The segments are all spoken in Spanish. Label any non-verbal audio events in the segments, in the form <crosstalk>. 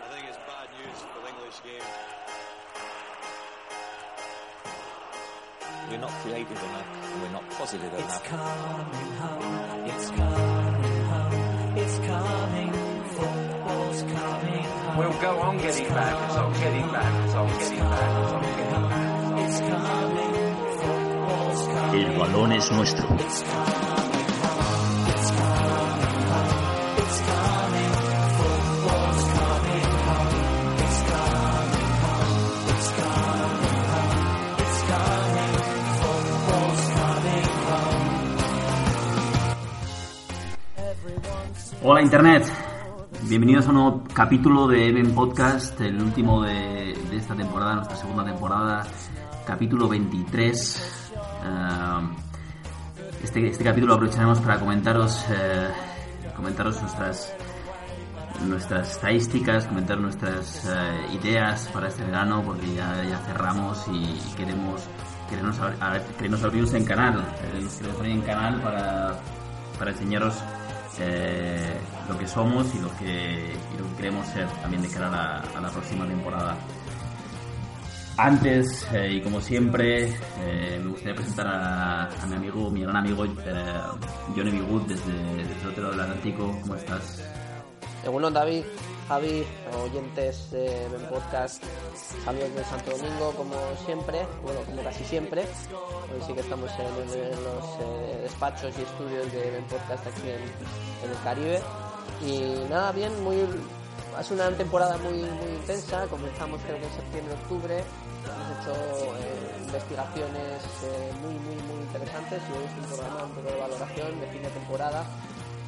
I think it's bad news for the English game. We're not creative enough. and We're not positive It's enough. coming home. It's coming home. It's coming. Football's coming home. We'll go on getting back, it's on getting back, it's on getting back, it's on getting back. It's coming. Football's coming. El balón es nuestro. It's coming Hola Internet, bienvenidos a un nuevo capítulo de Even Podcast, el último de, de esta temporada, nuestra segunda temporada, capítulo 23. Eh, este, este capítulo aprovecharemos para comentaros, eh, comentaros nuestras, nuestras estadísticas, comentar nuestras eh, ideas para este verano, porque ya, ya cerramos y, queremos queremos, ab- a- queremos abrirnos en canal, eh, queremos abrir en canal para, para enseñaros eh, lo que somos y lo que, y lo que queremos ser también de cara a la, a la próxima temporada. Antes, eh, y como siempre, eh, me gustaría presentar a, a mi amigo, mi gran amigo eh, Johnny B. Wood desde, desde el otro lado del Atlántico. ¿Cómo estás? Según David, Javi, oyentes de Ben Podcast, saludos de Santo Domingo como siempre, bueno, como casi siempre. Hoy sí que estamos en, los eh, despachos y estudios de Ben Podcast aquí en, el Caribe. Y nada, bien, muy ha una temporada muy, muy intensa. Comenzamos creo que en septiembre, octubre. Hemos hecho eh, investigaciones eh, muy, muy, muy interesantes y hoy es un programa un poco de valoración de fin de temporada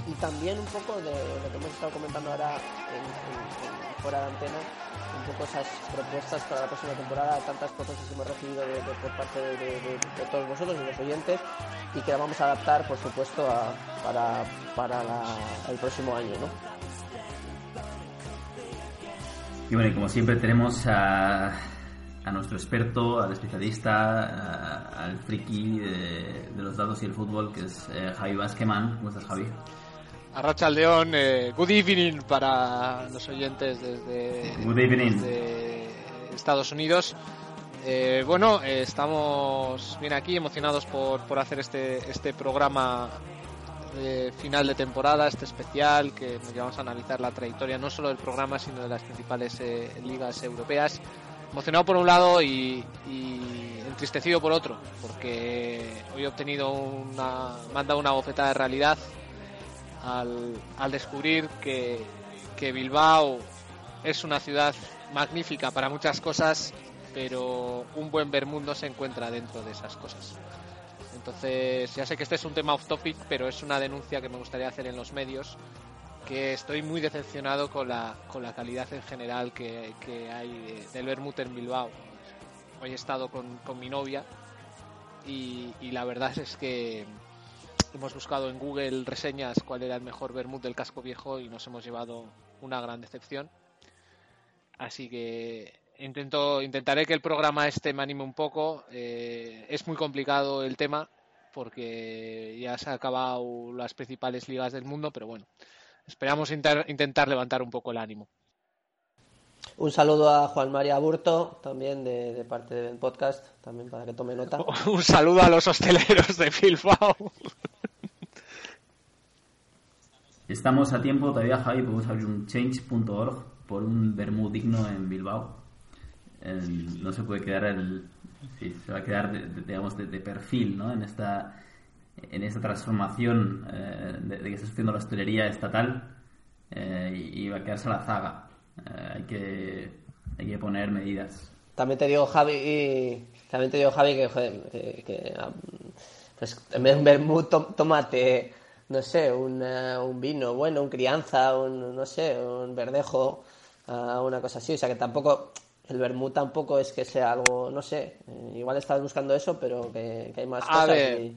y también un poco de lo que hemos estado comentando ahora en, en- en- fuera de antena, un poco esas propuestas para la próxima temporada, tantas propuestas que hemos recibido de- de- por parte de, de- todos vosotros, de los oyentes, y que vamos a adaptar, por supuesto, a- para, para la- el próximo año. ¿no? Y bueno, y como siempre tenemos a, a nuestro experto, al especialista, a- al friki de, de los datos y el fútbol, que es eh, Javi Basqueman. ¿Cómo estás, Javi? Arracha León, eh, good evening para los oyentes desde, Good evening. desde Estados Unidos. Eh, bueno, eh, estamos bien aquí, emocionados por, por hacer este, este programa de final de temporada, este especial, que nos llevamos a analizar la trayectoria no solo del programa, sino de las principales eh, ligas europeas. Emocionado por un lado y, y entristecido por otro, porque hoy he obtenido una, me han dado una bofetada de realidad al, al descubrir que, que Bilbao es una ciudad magnífica para muchas cosas, pero un buen Bermud se encuentra dentro de esas cosas. Entonces, ya sé que este es un tema off topic, pero es una denuncia que me gustaría hacer en los medios, que estoy muy decepcionado con la, con la calidad en general que, que hay de- del Bermud en Bilbao. Hoy he estado con, con mi novia y la verdad es que hemos buscado en Google reseñas cuál era el mejor vermut del casco viejo y nos hemos llevado una gran decepción. Así que intento, intentaré que el programa este me anime un poco. Eh, es muy complicado el tema porque ya se han acabado las principales ligas del mundo, pero bueno, esperamos inter- intentar levantar un poco el ánimo. Un saludo a Juan María Burto, también de, de parte del podcast, también para que tome nota. <laughs> Un saludo a los hosteleros de Bilbao. Estamos a tiempo todavía, Javi, podemos abrir un change.org por un Bermud digno en Bilbao. No se puede quedar el... sí, se va a quedar, de- digamos, de, perfil, ¿no? En esta, en esta transformación eh, de, que está sufriendo la hostelería estatal eh, y, va a quedarse a la zaga. Eh, hay, que, hay que poner medidas. También te digo, Javi, también te digo, Javi, que, joder, que, que, um, pues, en vez de un vermut, to- tómate, no sé, un, eh, un vino, bueno, un crianza, un, no sé, un verdejo, ah, una cosa así. O sea, que tampoco, el vermut tampoco es que sea algo, no sé, eh, igual estás buscando eso, pero que, que hay más A cosas. ver. y-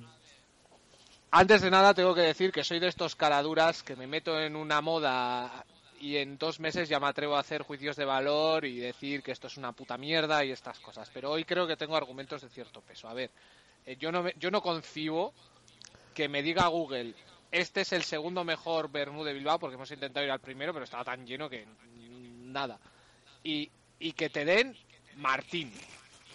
Antes de nada tengo que decir que soy de estos caraduras que me meto en una moda y en dos meses ya me atrevo a hacer juicios de valor y decir que esto es una puta mierda y estas cosas. Pero hoy creo que tengo argumentos de cierto peso. A ver, eh, yo no me- yo no concibo que me diga Google este es el segundo mejor Bermú de Bilbao porque hemos intentado ir al primero pero estaba tan lleno que nada. Y, y que te den Martín.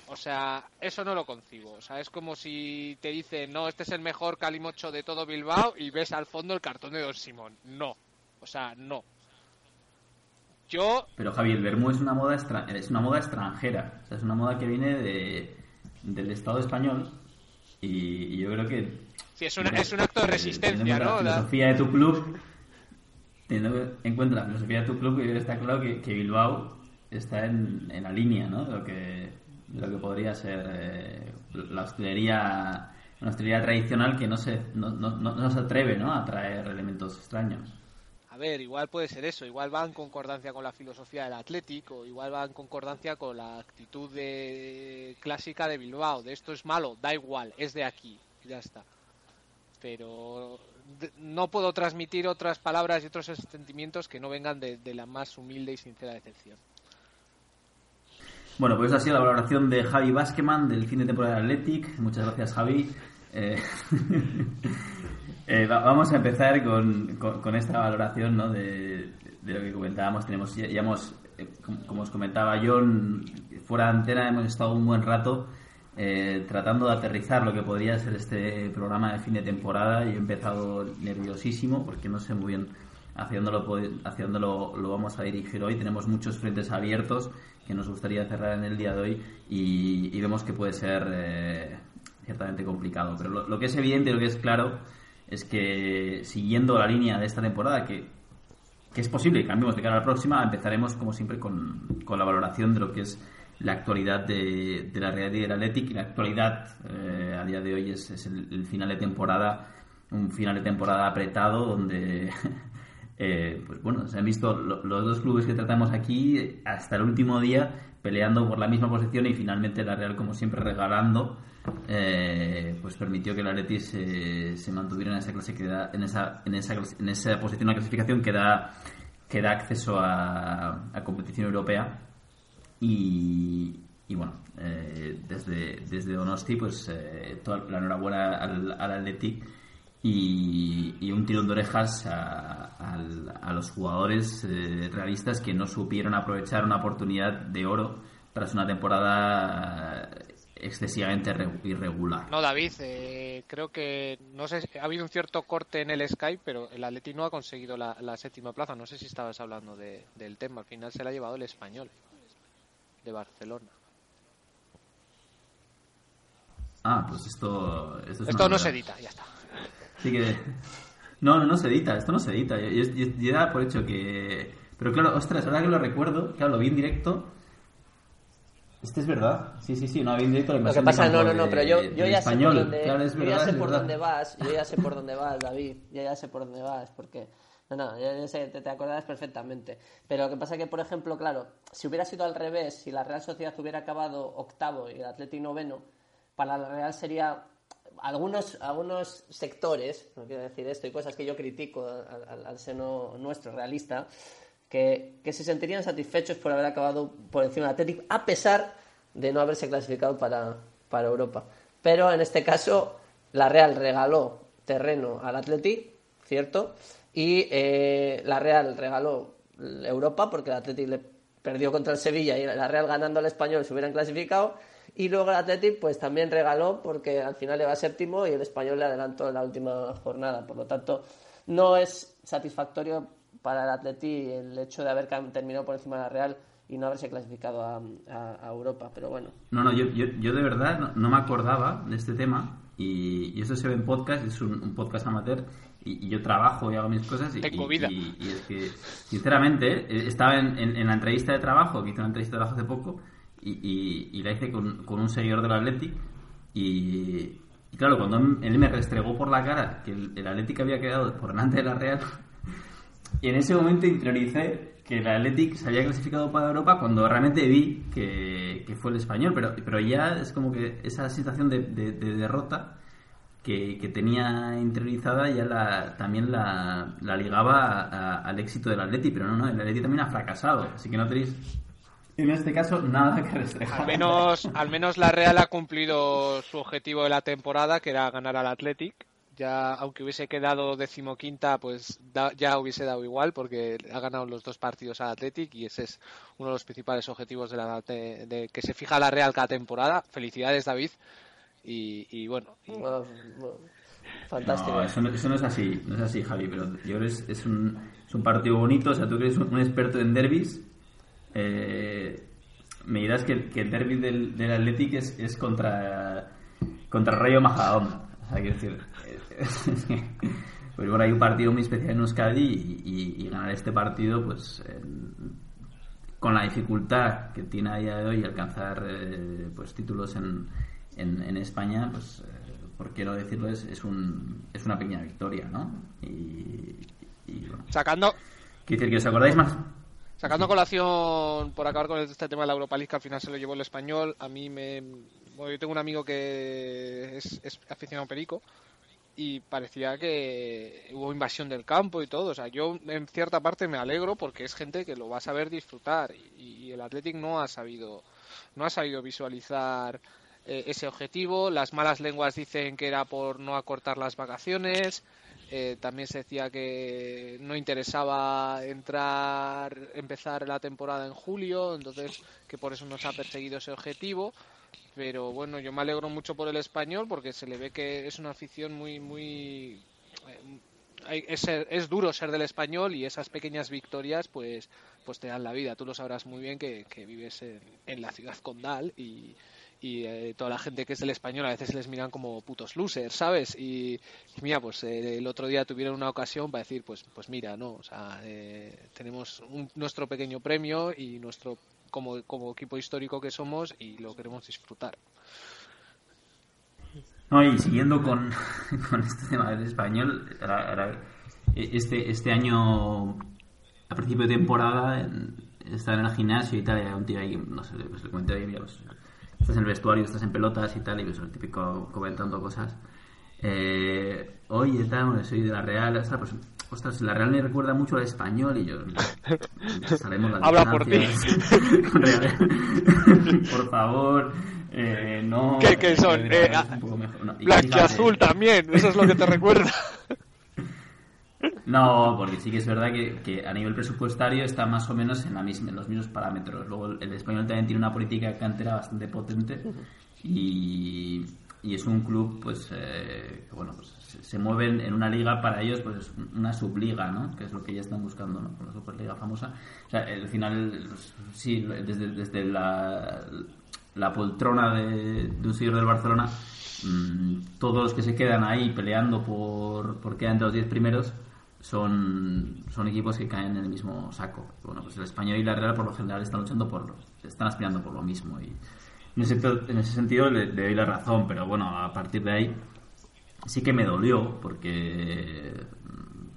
O sea, eso no lo concibo. O sea, es como si te dicen, no, este es el mejor calimocho de todo Bilbao y ves al fondo el cartón de Don Simón. No. O sea, no. Yo, Pero Javi, el vermú es una moda extra- es una moda extranjera, o sea, es una moda que viene de, del Estado español y, y yo creo que sí, es, una, es un acto de eh, resistencia, ¿no? La filosofía de tu club, teniendo en cuenta la filosofía de tu club, está claro que, que Bilbao está en, en la línea, ¿no? De lo que, de lo que podría ser eh, la hostelería, una hostelería tradicional que no se, no, no, no- no se atreve, ¿no? A traer elementos extraños. A ver, igual puede ser eso, igual va en concordancia con la filosofía del Atlético, igual va en concordancia con la actitud de... clásica de Bilbao, de esto es malo, da igual, es de aquí, ya está. Pero no puedo transmitir otras palabras y otros sentimientos que no vengan de, de la más humilde y sincera decepción. Bueno, pues esa ha sido la valoración de Javi Baskeman del fin de temporada de Athletic. Muchas gracias, Javi. Eh, <laughs> eh, va- vamos a empezar con, con- con esta valoración ¿no? de, de lo que comentábamos. Tenemos, ya, ya hemos, eh, como, como os comentaba John, fuera de antena hemos estado un buen rato eh, tratando de aterrizar lo que podría ser este programa de fin de temporada. Yo he empezado nerviosísimo porque no sé muy bien hacia dónde lo, hacia dónde lo, lo vamos a dirigir hoy. Tenemos muchos frentes abiertos que nos gustaría cerrar en el día de hoy y, y vemos que puede ser eh, ciertamente complicado. Pero lo, lo que es evidente, lo que es claro, es que siguiendo la línea de esta temporada, que, que es posible que cambiemos de cara a la próxima, empezaremos como siempre con, con la valoración de lo que es la actualidad de, de la Real y del Athletic. Y la actualidad eh, a día de hoy es, es el, final de temporada, un final de temporada apretado donde <laughs> eh, pues bueno, se han visto lo- los dos clubes que tratamos aquí hasta el último día peleando por la misma posición y finalmente la Real, como siempre, regalando, eh, pues permitió que el Atleti se, mantuviera en esa clase en esa, en esa, en esa posición de clasificación que da, que da acceso a, competición europea. Y, y bueno, eh, desde, desde Donosti, pues eh, toda la enhorabuena al, al Athletic y, un tirón de orejas a los jugadores eh, realistas que no supieron aprovechar una oportunidad de oro tras una temporada excesivamente re- irregular. No, David, eh, creo que no sé, ha habido un cierto corte en el Skype, pero el Atleti no ha conseguido la, la séptima plaza. No sé si estabas hablando de- del tema. Al final se la ha llevado el español de Barcelona. Ah, pues esto... Esto, es Esto no se edita, ya está. Así que... No, no, no se edita, esto no se edita. Yo, yo- yo- yo por hecho que... Pero claro, ostras, ahora que lo recuerdo, claro, lo vi en directo... Este es verdad. Sí, sí, sí, no, en directo Lo que pasa, no, no, no, de- pero yo, yo ya sé por español. dónde, Claro, es yo ya verdad, sé es por verdad. dónde vas, yo ya sé por dónde vas, David, yo ya sé por dónde vas, porque no, no, yo ya sé, te, te acordarás perfectamente. Pero lo que pasa que, por ejemplo, claro, si hubiera sido al revés, si la Real Sociedad hubiera acabado octavo y el Atlético noveno, para la Real sería algunos algunos sectores, no quiero decir esto, y cosas que yo critico al, al- al seno nuestro realista, que, que se sentirían satisfechos por haber acabado por encima del Atlético, a pesar de no haberse clasificado para, para Europa. Pero en este caso, la Real regaló terreno al Atlético, ¿cierto? Y eh, la Real regaló Europa porque el Atlético le perdió contra el Sevilla y la Real ganando al Español se hubieran clasificado. Y luego el Atlético pues también regaló porque al final le va séptimo y el Español le adelantó en la última jornada. Por lo tanto, no es satisfactorio para el Atleti el hecho de haber terminado por encima de la Real y no haberse clasificado a, a- a Europa. Pero bueno, No, no, yo, yo, yo de verdad no, no me acordaba de este tema y, y esto se ve en podcast, es un, un podcast amateur y, y yo trabajo y hago mis cosas y, Tengo y- vida. y- y es que, sinceramente, eh, estaba en, en- en la entrevista de trabajo, que hice una entrevista de trabajo hace poco y, y- y la hice con, con un seguidor del Athletic y, y claro, cuando él me restregó por la cara que el, el Athletic había quedado por delante de la Real y <laughs> en ese momento interioricé que el Athletic se había clasificado para Europa cuando realmente vi que, que fue el español, pero, pero ya es como que esa sensación de, de- de derrota que, que tenía interiorizada ya la, también la, la ligaba a- a- al éxito del Athletic, pero no, no, el Athletic también ha fracasado, así que no tenéis en este caso nada que restregar. Al menos, al menos la Real ha cumplido su objetivo de la temporada, que era ganar al Athletic. Ya aunque hubiese quedado decimoquinta, pues da- ya hubiese dado igual porque ha ganado los dos partidos al Athletic y ese es uno de los principales objetivos de, la, de, de que se fija la Real cada temporada. Felicidades, David. Y, y bueno, y- fantástico. No, eso no, eso no es así, no es así, Javi, pero yo creo que es, es un, es un partido bonito, o sea, tú que eres un, un experto en derbis, eh, me dirás que, el- que el derby del, del Athletic es, es contra, contra Rayo Majadahonda, o sea, quiero decir, <laughs> pues bueno, hay un partido muy especial en Euskadi y, y- y ganar este partido, pues, en- con la dificultad que tiene a día de hoy alcanzar eh, pues títulos en, en, en España, pues eh, por qué no decirlo, es, es, un, es una pequeña victoria, ¿no? Y, y, bueno, sacando, quiero decir que os acordáis más. Sacando a colación, por acabar con este tema de la Europa League, que al final se lo llevó el español, a mí me... Bueno, yo tengo un amigo que es, es aficionado a Perico y parecía que hubo invasión del campo y todo. O sea, yo en cierta parte me alegro porque es gente que lo va a saber disfrutar y, el Athletic no ha sabido, no ha sabido visualizar eh, ese objetivo. Las malas lenguas dicen que era por no acortar las vacaciones. Eh, también se decía que no interesaba entrar, empezar la temporada en julio, entonces que por eso no se ha perseguido ese objetivo. Pero bueno, yo me alegro mucho por el español porque se le ve que es una afición muy, muy. eh, es, es duro ser del español y esas pequeñas victorias pues pues te dan la vida. Tú lo sabrás muy bien que, que vives en, en la ciudad condal y, y eh, toda la gente que es del español a veces les miran como putos losers, ¿sabes? Y, y mira, pues eh, el otro día tuvieron una ocasión para decir, pues pues mira, no, o sea, eh, tenemos un- nuestro pequeño premio y nuestro como, como equipo histórico que somos y lo queremos disfrutar. No, y siguiendo con, <laughs> con este tema del español, este, este año, a principio de temporada, estaba en el gimnasio y tal, y había un tío ahí, no sé, pues le comenté ahí, mira, pues, estás en el vestuario, estás en pelotas y tal, y pues el típico comentando cosas. Eh, Oye, tal, soy de la Real, o sea, pues, ostras, la Real me recuerda mucho al español y yo, <laughs> sabemos Habla por ti. <laughs> <laughs> por favor, eh, no. ¿Qué- qué son? Eh, mejor, no, y Blanco y fíjate, azul también, eso es lo que te recuerda. No, porque sí que es verdad que, que a nivel presupuestario está más o menos en, la misma, en los mismos parámetros. Luego el, el español también tiene una política cantera bastante potente y, y es un club pues eh, bueno pues se, mueven en una liga para ellos pues una subliga, ¿no? Que es lo que ya están buscando, ¿no? Con la Superliga famosa. O sea, al final pues, sí desde, desde la, la poltrona de, de un seguidor del Barcelona mm, todos los que se quedan ahí peleando por, por quedar entre los 10 primeros son, son equipos que caen en el mismo saco. Bueno, pues el español y la Real por lo general están luchando por están aspirando por lo mismo y en ese, en ese sentido le, doy la razón, pero bueno, a partir de ahí sí que me dolió porque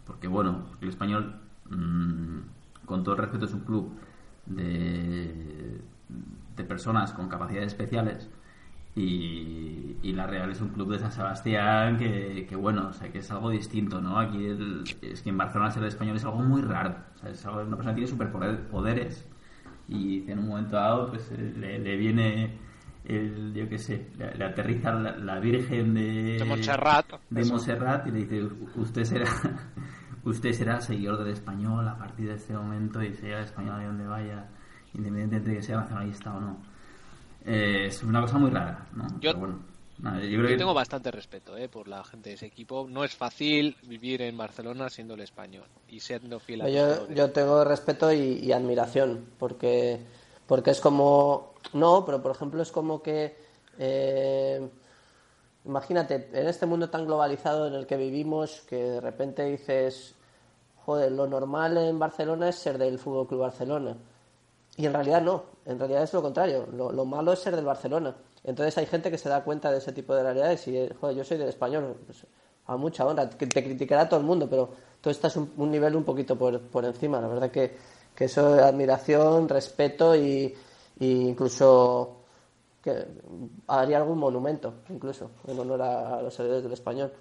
porque bueno, el español mm, con todo el respeto es un club de, de personas con capacidades especiales y, y la Real es un club de San Sebastián que, que, bueno, o sea, que es algo distinto, ¿no? Aquí el- es que en Barcelona ser español es algo muy raro, o sea, es algo, una persona tiene superpoderes y en un momento dado pues eh, le viene el, yo qué sé, le, aterriza la, la Virgen de, De Montserrat. de Eso. Montserrat y le dice "U- usted será <laughs> usted será seguidor del español a partir de este momento y sea español de donde vaya independientemente de que sea nacionalista o no Eh, es una cosa muy rara ¿no? Yo- Pero bueno, nada, yo creo Yo que tengo bastante respeto eh, por la gente de ese equipo. No es fácil vivir en Barcelona siendo el español y siendo fiel a Yo, yo tengo respeto y, y admiración, porque, porque es como... No, pero por ejemplo es como que... eh, imagínate, en este mundo tan globalizado en el que vivimos, que de repente dices, joder, lo normal en Barcelona es ser del Fútbol Club Barcelona. Y en realidad no, en realidad es lo contrario. Lo, lo malo es ser del Barcelona. Entonces hay gente que se da cuenta de ese tipo de realidades y, eh, joder, yo soy del español. Pues, a mucha honra, que te criticará todo el mundo, pero tú estás un, un nivel un poquito por, por encima. La verdad que, que eso es admiración, respeto y, y incluso que haría algún monumento, incluso, en honor a, los héroes del español.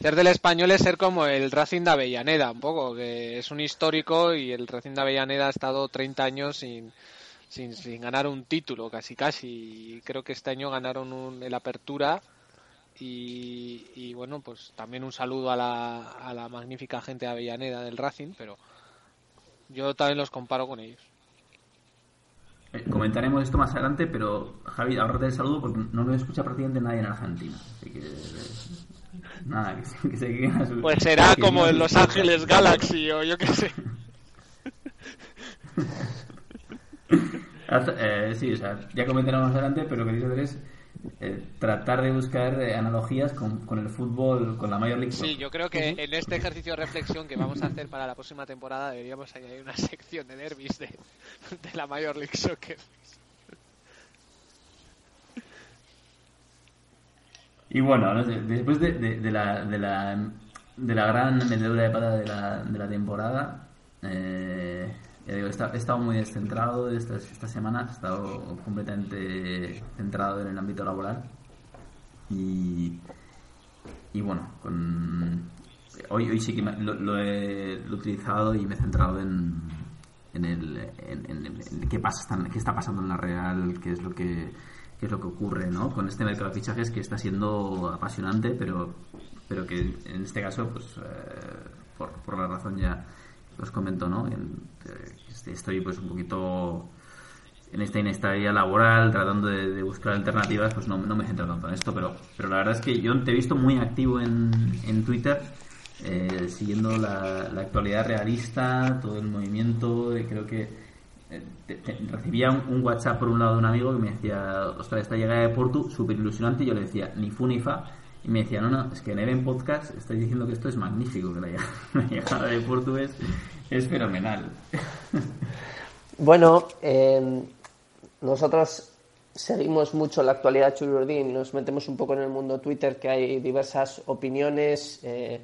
Ser del español es ser como el Racing de Avellaneda, un poco, que es un histórico y el Racing de Avellaneda ha estado 30 años sin, sin, sin ganar un título, casi casi. Creo que este año ganaron un, el Apertura Y, y bueno, pues también un saludo a la, a la magnífica gente de Avellaneda del Racing, pero yo también los comparo con ellos. Eh, comentaremos esto más adelante, pero Javi, ahorrate el saludo porque no lo escucha prácticamente nadie en Argentina. Así que. eh, Nada, que se, que se queden a su- Pues será <laughs> que como en Los Ángeles Galaxy o yo qué sé. <laughs> Eh, sí, o sea, ya comentaremos más adelante, pero lo que hacer es eh, tratar de buscar eh, analogías con, con el fútbol, con la Major League. Sí, yo creo que en este ejercicio de reflexión que vamos a hacer para la próxima temporada deberíamos añadir una sección de derbis de, de la Major League Soccer. Y bueno, no sé, después de, de- de la, de, la, de la gran metedura de pata de la, de la temporada, eh, he estado, muy descentrado estas, estas semanas, he estado completamente centrado en el ámbito laboral. Y, bueno, con, hoy, sí que lo, lo he, utilizado y me he centrado en, en, el, en, en- en qué, pasa, qué está pasando en la Real, qué es lo que qué es lo que ocurre ¿no? con este mercado de fichajes que está siendo apasionante, pero, pero que en este caso, pues eh, por, por la razón ya os comento, ¿no? En- eh, estoy pues un poquito en esta inestabilidad laboral, tratando de, buscar alternativas, pues no, no me centro tanto en esto, pero, pero la verdad es que yo te he visto muy activo en, en Twitter, eh, siguiendo la, la actualidad realista, todo el movimiento, eh, creo que eh, te- recibía un, un WhatsApp por un lado de un amigo que me decía, ostras, esta llegada de Portu, súper ilusionante, y yo le decía, ni fu ni fa, y me decía, no, no, es que en Even Podcast estáis diciendo que esto es magnífico, que la <laughs> llegada, de Portu es, fenomenal. <laughs> Bueno, eh, nosotros seguimos mucho la actualidad Chururdín, nos metemos un poco en el mundo Twitter, que hay diversas opiniones eh,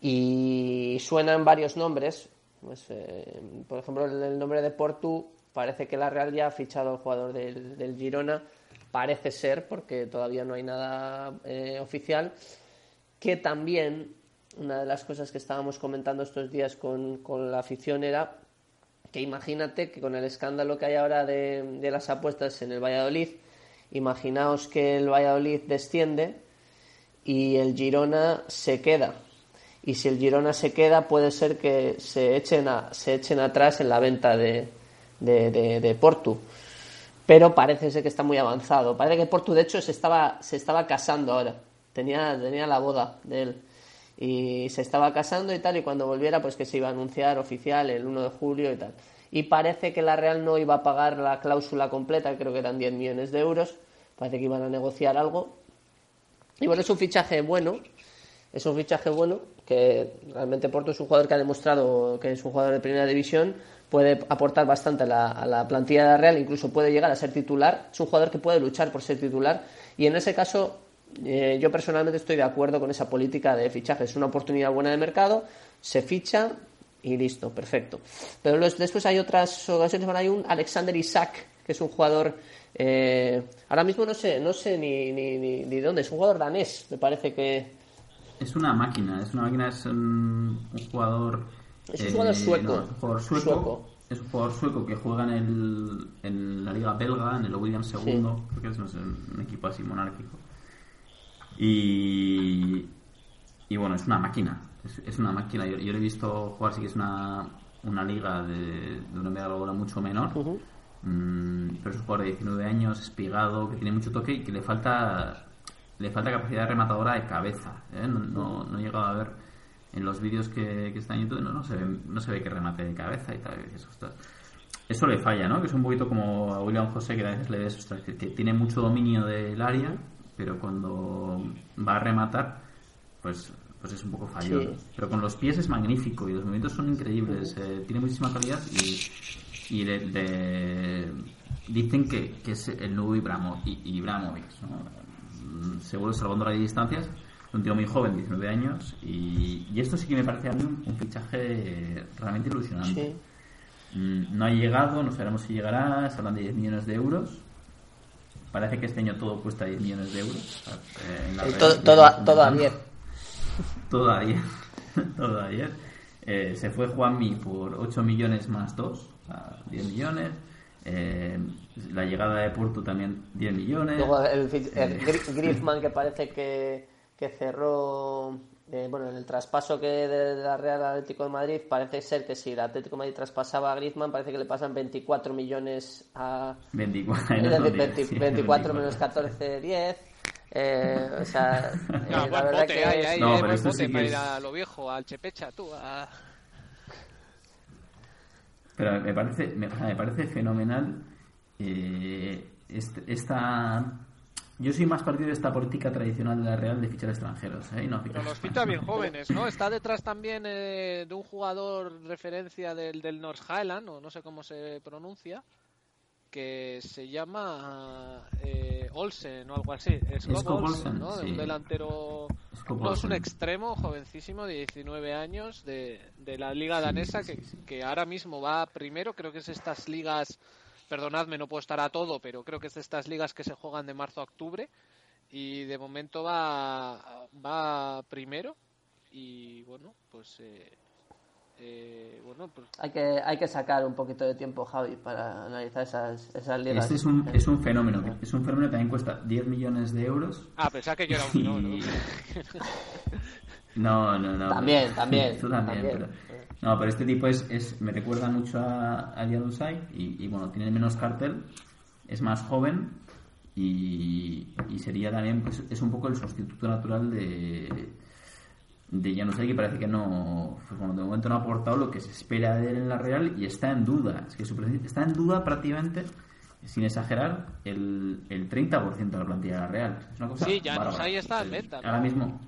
y suenan varios nombres. Pues, eh, por ejemplo, el nombre de Portu, parece que la Real ya ha fichado al jugador del, del Girona, parece ser, porque todavía no hay nada eh, oficial, que también una de las cosas que estábamos comentando estos días con, con la afición era que imagínate que con el escándalo que hay ahora de, de las apuestas en el Valladolid, imaginaos que el Valladolid desciende y el Girona se queda. Y si el Girona se queda, puede ser que se echen, a- se echen atrás en la venta de, de, de- de Portu. Pero parece ser que está muy avanzado. Parece que Portu, de hecho, se estaba, se estaba casando ahora. Tenía, tenía la boda de él y se estaba casando y tal, y cuando volviera, pues que se iba a anunciar oficial el 1 de julio y tal. Y parece que la Real no iba a pagar la cláusula completa, creo que eran 10 millones de euros, parece que iban a negociar algo. Y bueno, es un fichaje bueno, es un fichaje bueno, que realmente Porto es un jugador que ha demostrado que es un jugador de primera división, puede aportar bastante a la, a la plantilla Real, incluso puede llegar a ser titular, es un jugador que puede luchar por ser titular, y en ese caso eh, yo personalmente estoy de acuerdo con esa política de fichaje. Es una oportunidad buena de mercado, se ficha y listo, perfecto. Pero después hay otras ocasiones, bueno, hay un Alexander Isaac, que es un jugador, eh, ahora mismo no sé, no sé ni, ni, ni, ni dónde, es un jugador danés, me parece que Es una máquina, es una máquina, es un, un jugador. Eh, Es un jugador sueco. no, es un jugador sueco, Sueco. Es un jugador sueco que juega en, el, en la Liga Belga, en el Williams II, creo que es no sé, un equipo así monárquico. Y. Y bueno, es una máquina. Es, es una máquina. Yo, yo lo he visto jugar, sí que es una, una liga de, de una medalla mucho menor. Mm, pero es un jugador de 19 años, espigado, que tiene mucho toque y que le falta le falta capacidad rematadora de cabeza. ¿eh? No, no, no he llegado a ver en los vídeos que, que están en YouTube, no, no, se ve, no se ve que remate de cabeza y tal. y dices, "Ostras". Eso le falla, ¿no? Que es un poquito como a William José, que a veces le ves, ostras, que, tiene mucho dominio del área, pero cuando va a rematar, pues pues es un poco fallón. Sí. Pero con los pies es magnífico y los movimientos son increíbles. eh, tiene muchísima calidad y, y le- le- dicen que, que es el nuevo Ibramo, I- Ibrahimovic. ¿no? Se vuelve salvando las distancias. Un tío muy joven, 19 años. Y, y esto sí que me parece a mí un, un fichaje realmente ilusionante. Sí. Mm, No ha llegado, no sabemos si llegará. Se hablan de 10 millones de euros. Parece que este año todo cuesta 10 millones de euros. eh, en la Eh, todo, todo, a- estamos todo a comentando. 10. <laughs> Todo ayer. <laughs> Todo ayer. Eh, se fue Juanmi por 8 millones más 2, o sea, 10 millones. Eh, la llegada de Porto también 10 millones. Luego el, el Eh, Gri- <laughs> Griezmann que parece que, que cerró, eh, bueno, en el traspaso que de, la Real al Atlético de Madrid, parece ser que si el Atlético de Madrid traspasaba a Griezmann, parece que le pasan 24 millones a... 24, Es <laughs> no, decir, no, 20 sí, 24 menos 14, 10. Eh, o sea, <laughs> eh, No, la buen verdad bote, que es- ahí, No, eh, pero buen bote sí que para es- ir a lo viejo, al Chepecha, tú. a- Pero me parece, me, me parece fenomenal eh, este- esta... Yo soy más partidario de esta política tradicional de la Real de fichar extranjeros, ¿eh? Y no fichar Pero los ficha bien jóvenes, ¿no? Está detrás también eh, de un jugador referencia del, del North Highland, o no sé cómo se pronuncia, que se llama eh, Olsen o algo así. Scott, Olsen, Olsen, ¿no? sí. Un delantero. Scott No, es un extremo jovencísimo de 19 años de, de la liga danesa que, que ahora mismo va primero. Creo que es estas ligas, perdonadme, no puedo estar a todo, pero creo que es de estas ligas que se juegan de marzo a octubre. Y de momento va, va primero. Y bueno, pues. eh, eh, bueno, pues hay que, hay que sacar un poquito de tiempo, Javi, para analizar esas, esas ligas. Este es un, es un fenómeno. Es un fenómeno que también cuesta 10 millones de euros. Ah, pensaba que yo era un <laughs> no, <laughs> ¿no? No, no. También, también, <laughs> Tú también, también. pero- No, pero este tipo es, es me recuerda mucho a, a Januzaj y, y bueno, tiene menos cartel, es más joven y, y sería también, pues, es un poco el sustituto natural de, de Januzaj que parece que no, pues bueno, de momento no ha aportado lo que se espera de él en la Real y está en duda. Es que su presencia- está en duda prácticamente, sin exagerar, el, el 30% de la plantilla de la Real. Es una cosa Sí, bárbara. está en El- venta, ¿no? Ahora mismo,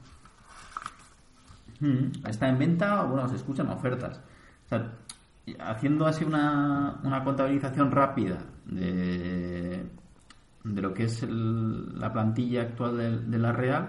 Está en venta o bueno, se escuchan ofertas. Haciendo así una, una contabilización rápida de, de lo que es el- la plantilla actual de, de la Real,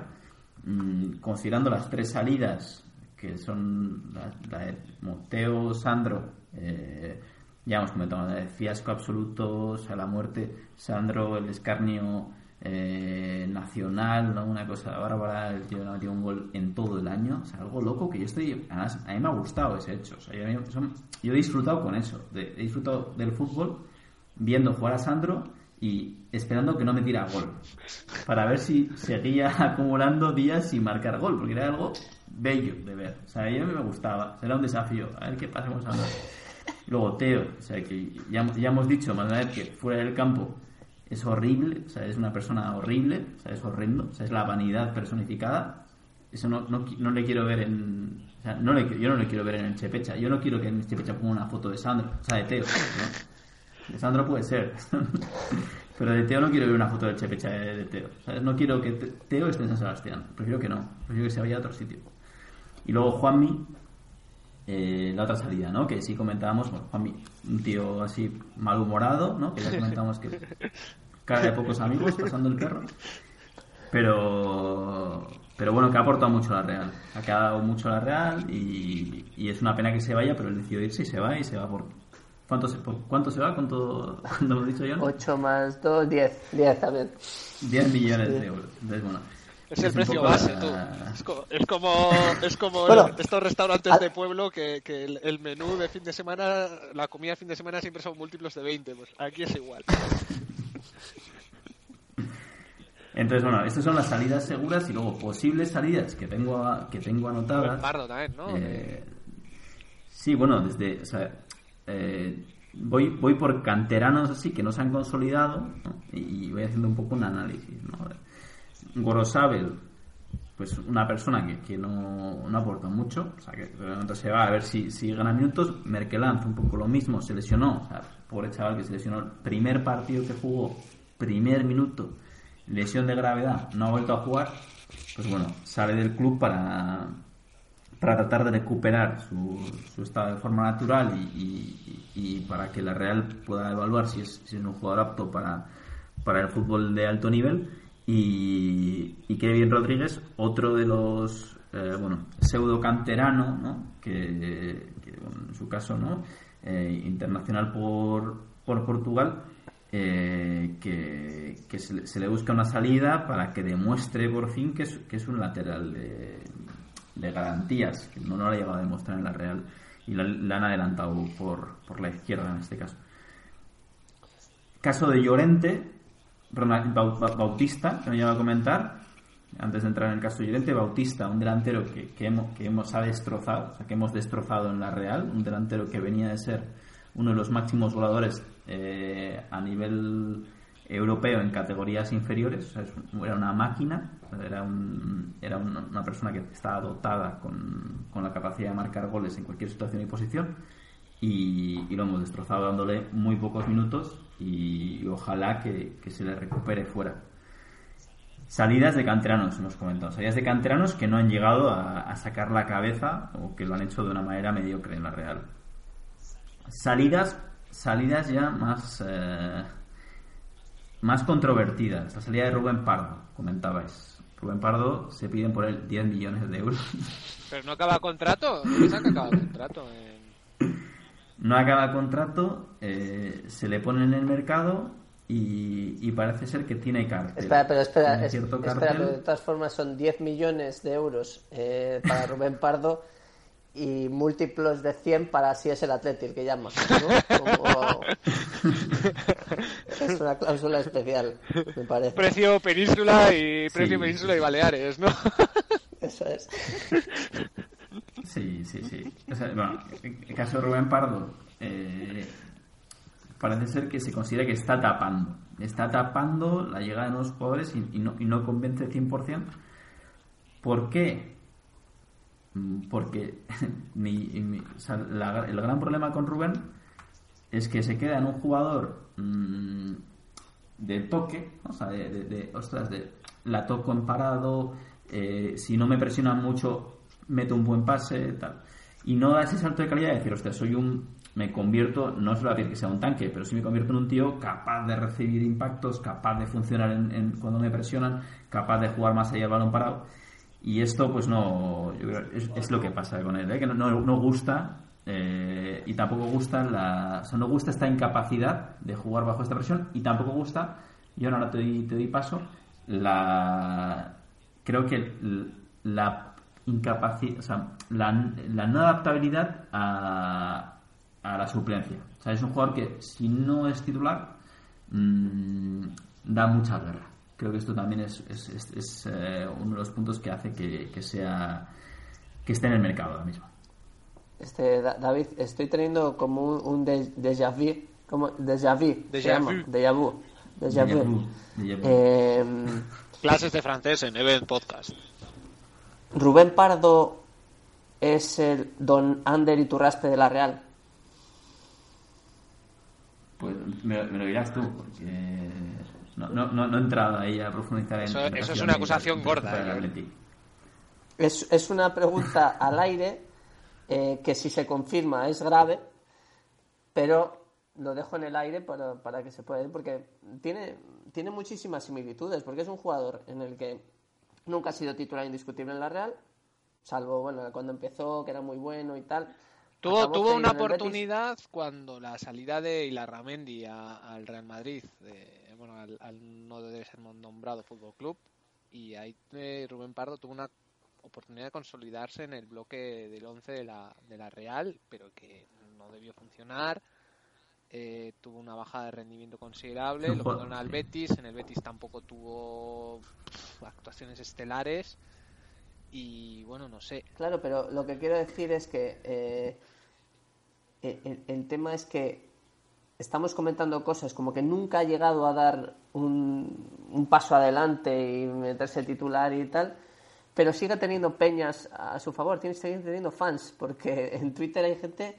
mm, considerando las tres salidas que son la, de Moteo, Sandro, eh, ya hemos comentado, de fiasco absoluto, o sea, la muerte, Sandro, el escarnio eh, nacional, ¿no? una cosa bárbara, el tío no metido un gol en todo el año, o sea, algo loco que yo estoy, a mí me ha gustado ese hecho, o sea, yo, he disfrutado con eso, he disfrutado del fútbol viendo jugar a Sandro y esperando que no me tira gol, para ver si seguía <laughs> acumulando días sin marcar gol, porque era algo bello de ver, o sea, a mí me gustaba, era un desafío, a ver qué pasa con Sandro. Luego Teo, o sea, que ya, ya hemos dicho más de una vez que fuera del campo es horrible, o sea, es una persona horrible, o sea, es horrendo, o sea, es la vanidad personificada. Eso no, no, no le quiero ver en. O sea, no le, yo no le quiero ver en el Chepecha. Yo no quiero que en el Chepecha ponga una foto de Sandro, o sea, de Teo. ¿no? De Sandro puede ser. <laughs> Pero de Teo no quiero ver una foto del Chepecha de, de Teo. Sea, no quiero que Te- Teo esté en San Sebastián. Prefiero que no. Prefiero que se vaya a otro sitio. Y luego Juanmi, eh, la otra salida, ¿no? Que sí comentábamos, bueno, Juanmi, un tío así malhumorado, ¿no? Que ya <laughs> comentamos que cara de pocos amigos, pasando el perro. Pero, pero bueno, que ha aportado mucho a la Real. Ha quedado mucho a la Real y, y es una pena que se vaya, pero él decidió irse y se va y se va por... ¿Cuánto se, por cuánto se va? ¿Cuánto, cuánto hemos dicho yo? 8 más 2, 10. 10 también. 10 millones de euros. Entonces, bueno. Es el un precio base, la- tú. Es, co- es como, es como <laughs> Bueno, estos restaurantes al- de pueblo que, que el, el menú de fin de semana, la comida de fin de semana siempre son múltiplos de 20. Pues aquí es igual. <laughs> Entonces, bueno, estas son las salidas seguras y luego posibles salidas que tengo, a- que tengo anotadas. Buen Pardo también, ¿no? Eh, sí, bueno, desde. O sea, eh, voy, voy por canteranos así que no se han consolidado ¿no? y, y voy haciendo un poco un análisis. ¿no? Gorosabel, pues una persona que, que no, no aporta mucho, o sea, que de momento se va a ver si, si gana minutos. Merkelanz, un poco lo mismo, se lesionó, o sea, pobre chaval que se lesionó el primer partido que jugó, primer minuto, lesión de gravedad, no ha vuelto a jugar. Pues bueno, sale del club para, para tratar de recuperar su, su estado de forma natural y, y- y para que la Real pueda evaluar si es, si es un jugador apto para, para el fútbol de alto nivel. Y, Kevin Rodríguez, otro de los, eh, bueno, pseudo canterano, ¿no? que, en su caso, ¿no? Eh, internacional por, por Portugal, eh, que, se, le- busca una salida para que demuestre por fin que es, que es un lateral de, garantías, que no, lo ha llegado a demostrar en la Real y la, la han adelantado por, por la izquierda en este caso. caso de Llorente, Ronald- Bau- Bau- Bautista, que me lleva a comentar, antes de entrar en el caso Llorente, Bautista, un delantero que, que hemos, que hemos ha destrozado, o sea, que hemos destrozado en la Real, un delantero que venía de ser uno de los máximos voladores eh, a nivel europeo en categorías inferiores, o sea, era una máquina, era, un- era un- una persona que estaba dotada con, con la capacidad de marcar goles en cualquier situación y posición y lo hemos destrozado dándole muy pocos minutos y, ojalá que, que se le recupere fuera. Salidas de canteranos, hemos comentado. Salidas de canteranos que no han llegado a, sacar la cabeza o que lo han hecho de una manera mediocre en la Real. Salidas, salidas ya más, eh, más controvertidas. La salida de Rubén Pardo, comentabais. Rubén Pardo se piden por él 10 millones de euros. Pero no acaba contrato. ¿Qué pasa que acaba contrato? En- No acaba contrato, eh, se le pone en el mercado y, y parece ser que tiene cartel. Espera, pero espera, es- cierto espera, cartel. pero de todas formas son 10 millones de euros eh, para Rubén Pardo y múltiplos de 100 para si es el Atleti el que llama. ¿no? Como- <laughs> Es una cláusula especial, me parece. Precio península y precio Sí. península y Baleares, ¿no? Eso es. <laughs> Sí, sí, sí. O sea, bueno, en el caso de Rubén Pardo, eh, parece ser que se considera que está tapando. Está tapando la llegada de nuevos jugadores y, y no, y no convence 100%. ¿Por qué? Mm, Porque <laughs> mi- mi- o sea, la- el gran problema con Rubén es que se queda en un jugador mm, de toque, o sea, de, de- de, ostras, de la toco en parado, eh, si no me presionan mucho, meto un buen pase, tal. Y no da ese salto de calidad de decir, ostras, soy un. Me convierto, no va a pedir que sea un tanque, pero sí me convierto en un tío capaz de recibir impactos, capaz de funcionar en, cuando me presionan, capaz de jugar más allá del balón parado. Y esto, pues no, yo creo, es, lo que pasa con él, ¿eh? que no, no, no gusta eh, y tampoco gusta la, no gusta esta incapacidad de jugar bajo esta presión y tampoco gusta, yo ahora te doy, te doy paso, la, creo que la incapacidad, o sea, la, la no adaptabilidad a, a la suplencia. O sea, es un jugador que si no es titular mm, da mucha guerra. Creo que esto también es, es, es- es, eh, uno de los puntos que hace que, que sea que esté en el mercado ahora mismo. Este, Da- David, estoy teniendo como un, un déjà vu, como déjà vu, Déjà llama, vu. déjà vu, déjà Déjà vu. vu, déjà vu. Eh, Clases de francés en Event Podcast. Rubén Pardo es el don Ander Iturraspe de la Real. Pues me, me lo dirás tú, porque no, no, no, no he entrado ahí a profundizar en Eso- en eso es una acusación de- gorda, ¿eh? Es, es una pregunta <laughs> al aire eh, que si se confirma es grave, pero lo dejo en el aire para, para que se pueda ir porque tiene, tiene muchísimas similitudes, porque es un jugador en el que nunca ha sido titular indiscutible en la Real, salvo bueno cuando empezó que era muy bueno y tal. Tuvo, tuvo una oportunidad cuando la salida de Ilarramendi al Real Madrid, de- bueno, al, al no debe ser nombrado Fútbol Club, y ahí eh, Rubén Pardo tuvo una oportunidad de consolidarse en el bloque del 11 de la, de la Real, pero que no debió funcionar. Eh, tuvo una baja de rendimiento considerable, lo mandaron al. Betis, en el Betis tampoco tuvo actuaciones estelares. Y bueno, no sé, Claro, pero lo que quiero decir es que eh, el, el tema es que estamos comentando cosas como que nunca ha llegado a dar un, un paso adelante y meterse titular y tal, pero sigue teniendo peñas a su favor, tiene, sigue teniendo fans, porque en Twitter hay gente,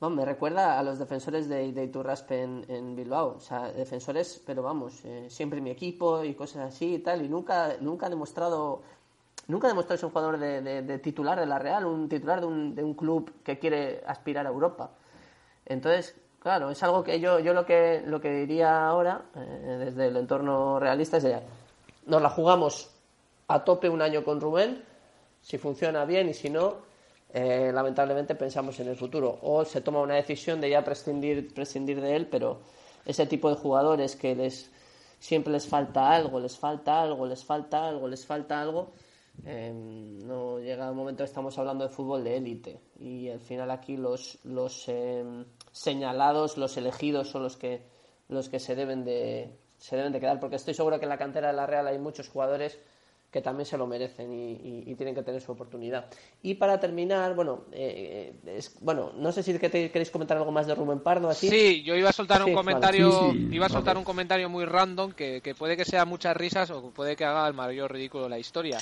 bueno, me recuerda a los defensores de, de Iturraspe en, Bilbao, o sea, defensores, pero vamos, eh, siempre mi equipo y cosas así y tal, y nunca, nunca ha demostrado nunca ha demostrado ser un jugador de, de- de titular de la Real, un titular de un, de un club que quiere aspirar a Europa. Entonces, claro, es algo que yo, yo lo que lo que diría ahora, eh, desde el entorno realista, es ya, nos la jugamos a tope un año con Rubén, si funciona bien y si no, eh, lamentablemente pensamos en el futuro. O se toma una decisión de ya prescindir, prescindir de él, pero ese tipo de jugadores que les siempre les falta algo, les falta algo, les falta algo, les falta algo, eh, no llega un momento estamos hablando de fútbol de élite y al final aquí los, los eh, señalados, los elegidos son los que los que se deben de se deben de quedar, porque estoy seguro que en la cantera de la Real hay muchos jugadores que también se lo merecen y, y- y tienen que tener su oportunidad. Y para terminar, bueno, eh, es- bueno, no sé si que te- queréis comentar algo más de Rubén Pardo así. Sí, yo iba a soltar Sí, un vale. comentario, Sí, sí, iba a soltar vale. un comentario muy random que, que puede que sea muchas risas o puede que haga el mayor ridículo de la historia.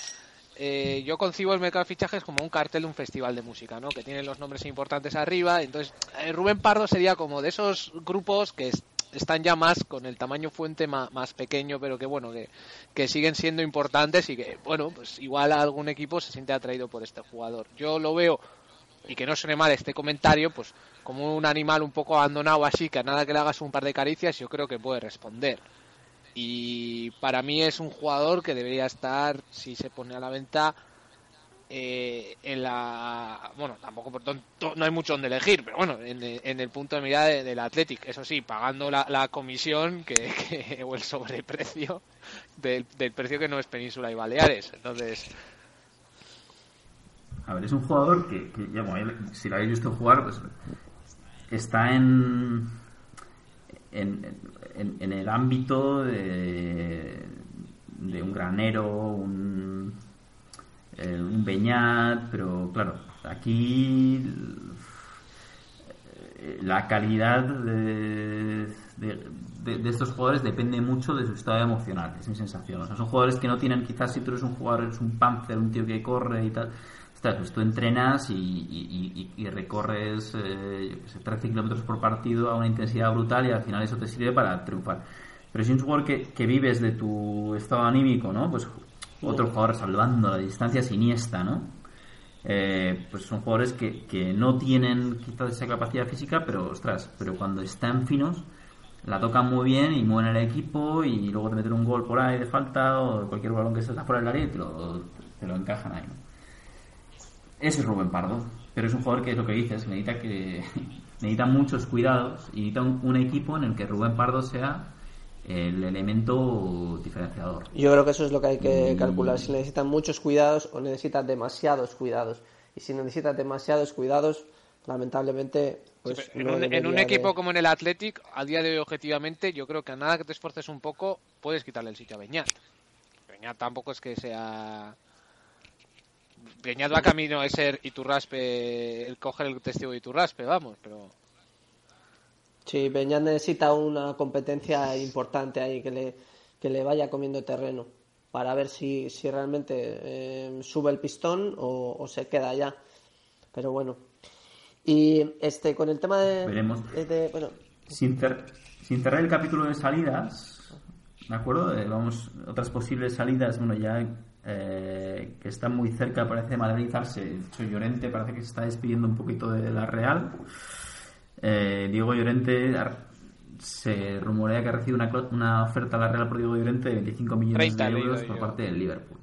Eh, yo concibo el mercado de fichajes como un cartel de un festival de música, ¿no? Que tiene los nombres importantes arriba. Entonces, eh, Rubén Pardo sería como de esos grupos que están ya más con el tamaño fuente más, pequeño, pero que bueno, que, que siguen siendo importantes y que, bueno, pues igual algún equipo se siente atraído por este jugador. Yo lo veo y que no suene mal este comentario, pues como un animal un poco abandonado así, que a nada que le hagas un par de caricias, yo creo que puede responder. Y para mí es un jugador que debería estar, si se pone a la venta, eh, en la. Bueno, tampoco por tonto, no hay mucho donde elegir, pero bueno, en, en el punto de mirada de- del Athletic, eso sí, pagando la, comisión <laughs> que, o el sobreprecio del, del precio que no es Península y Baleares. Entonces, A ver, es un jugador que, si lo habéis visto jugar, pues está en, en, en- en el ámbito de, de un granero, un, eh, un Beñat, pero claro, aquí eh, la calidad de, de- estos jugadores depende mucho de su estado emocional, es mi sensación. O sea, son jugadores que no tienen, quizás si tú eres un jugador, eres un panzer, un tío que corre y tal, ostras, pues tú entrenas y, recorres eh, yo qué sé, 13 kilómetros por partido a una intensidad brutal y al final eso te sirve para triunfar. Pero si es un jugador que, que vives de tu estado anímico, ¿no? Pues otro jugador salvando la distancia siniestra, ¿no? Eh, pues son jugadores que, que no tienen quizás esa capacidad física, pero ostras, pero cuando están finos la tocan muy bien y mueven el equipo y luego te meten un gol por ahí de falta o cualquier balón que salga fuera del área y te lo, encajan ahí. ¿no? Ese es Rubén Pardo, pero es un jugador que es lo que dices, necesita que <laughs> necesita muchos cuidados y necesita un equipo en el que Rubén Pardo sea el elemento diferenciador. Yo creo que eso es lo que hay que Mm. calcular, si necesitan muchos cuidados o necesitan demasiados cuidados. Y si necesitas demasiados cuidados, lamentablemente, pues en no un, en un de- equipo como en el Athletic, a día de hoy, objetivamente, yo creo que a nada que te esfuerces un poco, puedes quitarle el sitio a Beñat. Beñat tampoco es que sea. Beñat va camino a ser Iturraspe, el coger el testigo de Iturraspe, vamos, pero. Sí, Beñat necesita una competencia importante ahí que le, que le vaya comiendo terreno para ver si, si realmente eh, sube el pistón o, o se queda ya. Pero bueno. Y este con el tema de, Veremos. de- de- bueno, Sin, cer- sin cerrar el capítulo de salidas, ¿de acuerdo? Eh, vamos, otras posibles salidas, bueno, ya eh, que están muy cerca, parece de materializarse. De hecho, Llorente parece que se está despidiendo un poquito de la Real. Eh, Diego Llorente se rumorea que ha recibido una, oferta a la Real por Diego Llorente de 25 millones 30 de euros por parte del Liverpool.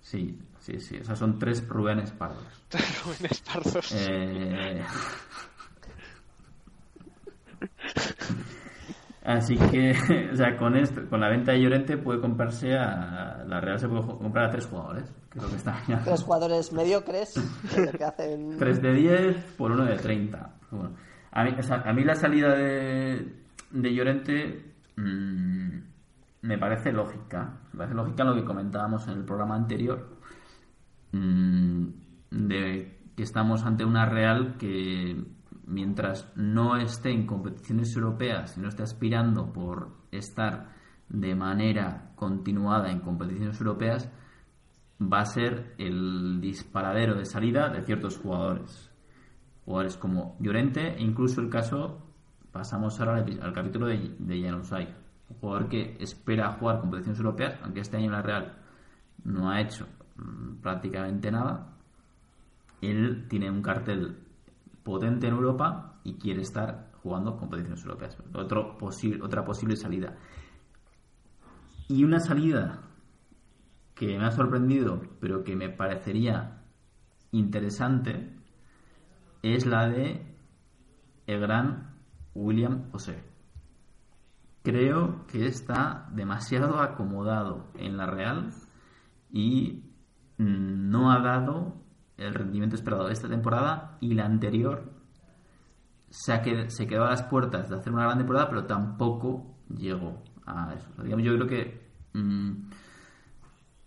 Sí, sí, sí. O sea, son tres Rubénes Pardos. <laughs> Rubén Espardos. Eh, <laughs> <laughs> Así que, <laughs> o sea, con esto, con la venta de Llorente puede comprarse a la Real se puede comprar a tres jugadores, lo que está mirando. tres jugadores mediocres que hacen <laughs> 3 de 10 por uno de 30. Bueno, a, mí, o sea, a mí la salida de, de Llorente mm, me parece lógica. Me parece lógica lo que comentábamos en el programa anterior. mm, de que estamos ante una Real que mientras no esté en competiciones europeas y no esté aspirando por estar de manera continuada en competiciones europeas, va a ser el disparadero de salida de ciertos jugadores. Jugadores como Llorente e incluso el caso, pasamos ahora al, capítulo de, de un jugador que espera jugar competiciones europeas, aunque este año en la Real no ha hecho mm, prácticamente nada. Él tiene un cartel potente en Europa y quiere estar jugando competiciones europeas. Otro posi- otra posible salida. Y una salida que me ha sorprendido, pero que me parecería interesante, es la de el gran William José. Creo que está demasiado acomodado en la Real y no ha dado el rendimiento esperado esta temporada y la anterior se, ha qued- se quedó a las puertas de hacer una gran temporada, pero tampoco llegó a eso. Yo creo que mm,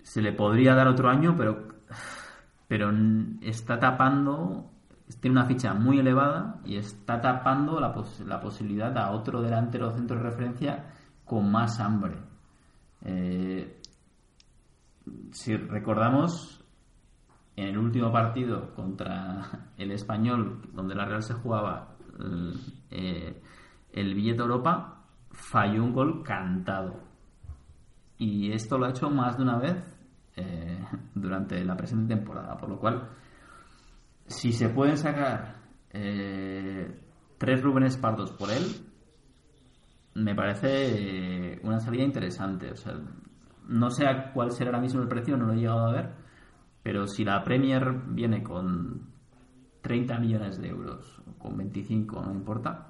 se le podría dar otro año, pero, pero está tapando, tiene una ficha muy elevada y está tapando la, pos- la posibilidad a otro delantero centro de referencia con más hambre. Eh, si recordamos, en el último partido contra el español, donde la Real se jugaba el, eh, el billete Europa, falló un gol cantado. Y esto lo ha hecho más de una vez eh, durante la presente temporada. Por lo cual, si se pueden sacar eh, tres Rubén Pardos por él, me parece eh, una salida interesante. O sea, no sé a cuál será ahora mismo el precio, no lo he llegado a ver, pero si la Premier viene con 30 millones de euros o con 25, no importa,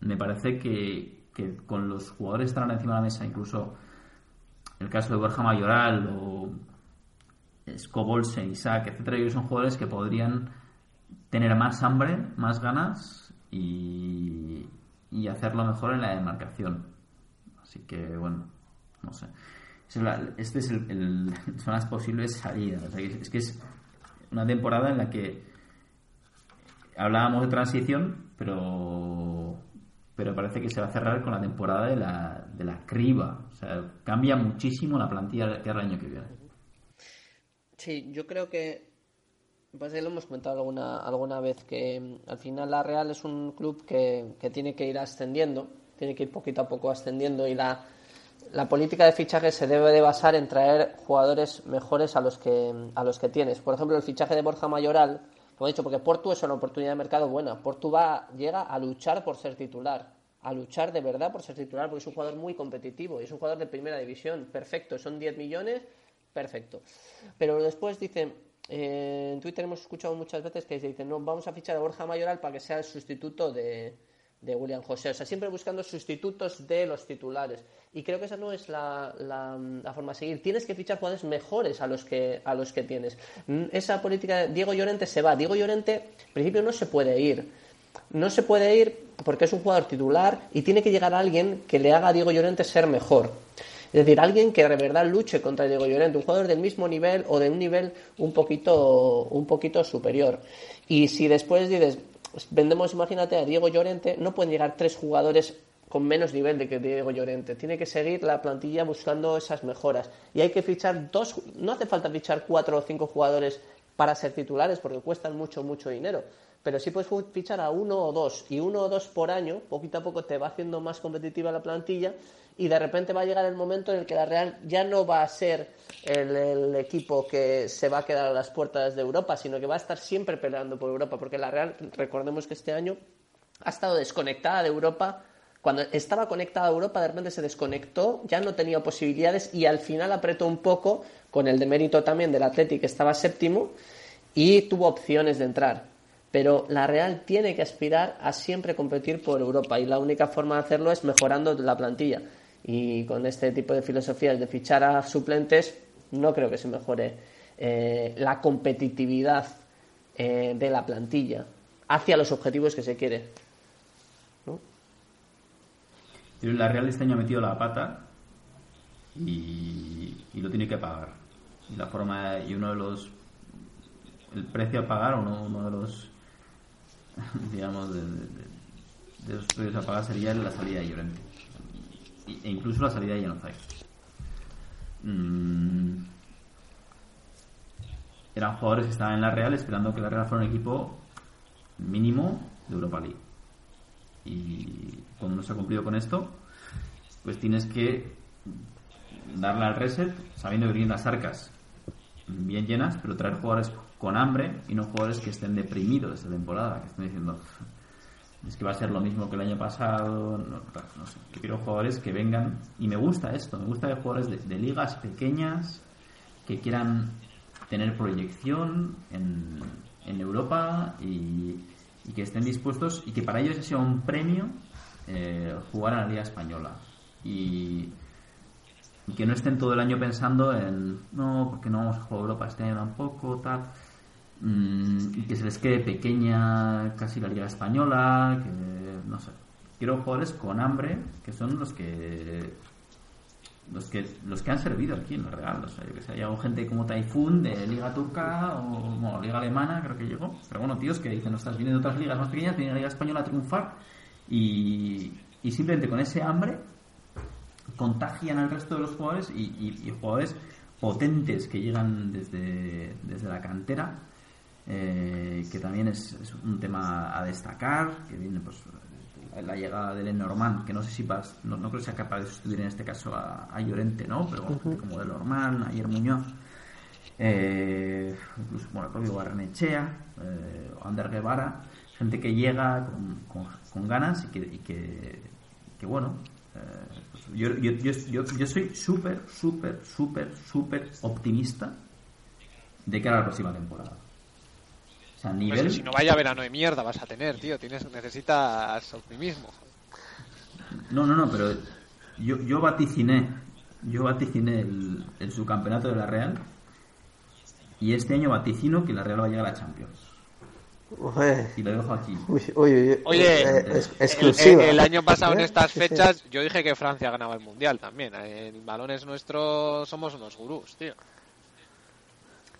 me parece que, que con los jugadores que estarán encima de la mesa, incluso el caso de Borja Mayoral o Scobolsen, Isaac, etcétera, ellos son jugadores que podrían tener más hambre, más ganas y, y hacerlo mejor en la demarcación. Así que, bueno, no sé. Este es el, el- <laughs> son las posibles salidas. Que es, que es una temporada en la que hablábamos de transición, pero pero parece que se va a cerrar con la temporada de la, de la criba. O sea, cambia muchísimo la plantilla cara al año que viene. Sí, yo creo que, pues lo hemos comentado alguna, alguna vez, que mm, al final la Real es un club que, que tiene que ir ascendiendo, tiene que ir poquito a poco ascendiendo y la, la política de fichaje se debe de basar en traer jugadores mejores a los que, a los que tienes. Por ejemplo, el fichaje de Borja Mayoral, como he dicho, porque Portu es una oportunidad de mercado buena. Portu va, llega a luchar por ser titular, a luchar de verdad por ser titular, porque es un jugador muy competitivo es un jugador de primera división. Perfecto, son 10 millones, perfecto. Pero después dicen, eh, en Twitter hemos escuchado muchas veces que dicen, no, vamos a fichar a Borja Mayoral para que sea el sustituto de, de William José. O sea, siempre buscando sustitutos de los titulares. Y creo que esa no es la, la- forma a seguir. Tienes que fichar jugadores mejores a los que, a los que tienes. Mm, Esa política de Diego Llorente se va. Diego Llorente, en principio, no se puede ir. No se puede ir porque es un jugador titular y tiene que llegar alguien que le haga a Diego Llorente ser mejor. Es decir, alguien que de verdad luche contra Diego Llorente, un jugador del mismo nivel o de un nivel un poquito, un poquito superior. Y si después dices, vendemos, imagínate, a Diego Llorente, no pueden llegar tres jugadores con menos nivel de que Diego Llorente. Tiene que seguir la plantilla buscando esas mejoras. Y hay que fichar dos, no hace falta fichar cuatro o cinco jugadores para ser titulares porque cuestan mucho, mucho dinero. Pero sí puedes fichar a uno o dos y uno o dos por año, poquito a poco te va haciendo más competitiva la plantilla y de repente va a llegar el momento en el que la Real ya no va a ser el, equipo que se va a quedar a las puertas de Europa, sino que va a estar siempre peleando por Europa, porque la Real, recordemos que este año ha estado desconectada de Europa. Cuando estaba conectada a Europa, de repente se desconectó, ya no tenía posibilidades y al final apretó un poco, con el demérito también del Athletic, que estaba séptimo, y tuvo opciones de entrar. Pero la Real tiene que aspirar a siempre competir por Europa y la única forma de hacerlo es mejorando la plantilla. Y con este tipo de filosofías de fichar a suplentes, no creo que se mejore eh, la competitividad eh, de la plantilla hacia los objetivos que se quiere. La Real este año ha metido la pata y, lo tiene que pagar. Y la forma y uno de los el precio a pagar uno, uno de los <laughs> digamos de, de- los precios a pagar sería la salida de Llorente e incluso la salida de Januzaj. Mm. eran jugadores que estaban en la Real esperando que la Real fuera un equipo mínimo de Europa League y cuando no se ha cumplido con esto pues tienes que darle al reset sabiendo que tienen las arcas bien llenas pero traer jugadores con hambre y no jugadores que estén deprimidos esta temporada que estén diciendo es que va a ser lo mismo que el año pasado no, sé quiero jugadores que vengan y me gusta esto me gusta que jugadores de, de ligas pequeñas que quieran tener proyección en, en Europa y, que estén dispuestos y que para ellos sea un premio eh, jugar a la Liga Española y, y que no estén todo el año pensando en no, porque no vamos a jugar a Europa este año tampoco, tal. Mm, y que se les quede pequeña casi la Liga Española, que no sé. Quiero jugadores con hambre, que son los que los que los que han servido aquí en el Real. O sea, yo que sé, hay gente como Taifun de Liga Turca o bueno, Liga Alemana, creo que llegó. Pero bueno, tíos que dicen, estás vienen de otras ligas más pequeñas, vienen a la Liga Española a triunfar y, y simplemente con ese hambre contagian al resto de los jugadores y, y- y jugadores potentes que llegan desde, desde la cantera, eh, que también es, es un tema a destacar, que viene pues la llegada de Lenormand, que no sé si vas, no, no creo que sea capaz de sustituir en este caso a, a Llorente, ¿no? Pero gente como de Lenormand, ayer Muñoz, eh, incluso bueno, el propio Barrenechea, eh, Ander Guevara, gente que llega con, con- con ganas y que, y que, que, bueno, pues yo, yo, yo, yo, yo soy súper, súper, súper, súper optimista de cara a la próxima temporada. Sea, Pues si no vaya verano de mierda vas a tener, tío. Tienes, necesitas optimismo. No, no, no, pero yo, yo vaticiné, yo vaticiné el, el subcampeonato de la Real y este año vaticino que la Real va a llegar a la Champions. Uy, Y lo dejo aquí. uy, uy, uy, Oye, eh, es- El, exclusiva. el- el año pasado en ¿Eh? estas fechas yo dije que Francia ganaba el mundial también. En balones nuestros somos unos gurús, tío.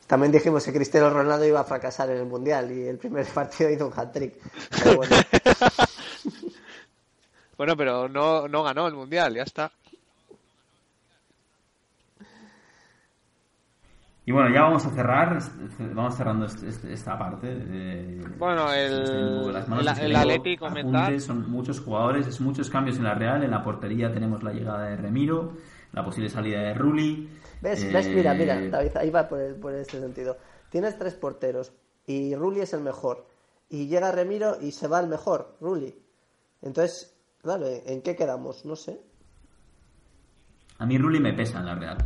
También dijimos que Cristiano Ronaldo iba a fracasar en el Mundial y el primer <laughs> partido hizo un hat-trick. Pero bueno, <laughs> Bueno, pero no, no ganó el mundial, ya está. Y bueno, ya vamos a cerrar, vamos cerrando este- este- esta parte. de- Bueno, el- este, las manos, el- el Atleti comentar. apuntes, Son muchos jugadores, es muchos cambios en la Real. En la portería tenemos la llegada de Remiro, la posible salida de Rulli. ¿Ves? eh, ¿Ves? Mira, mira, David, ahí va por, el- por este sentido. Tienes tres porteros y Rulli es el mejor. Y llega Remiro y se va el mejor, Rulli. Entonces, claro, ¿en qué quedamos? No sé. A mí Rulli me pesa en la Real.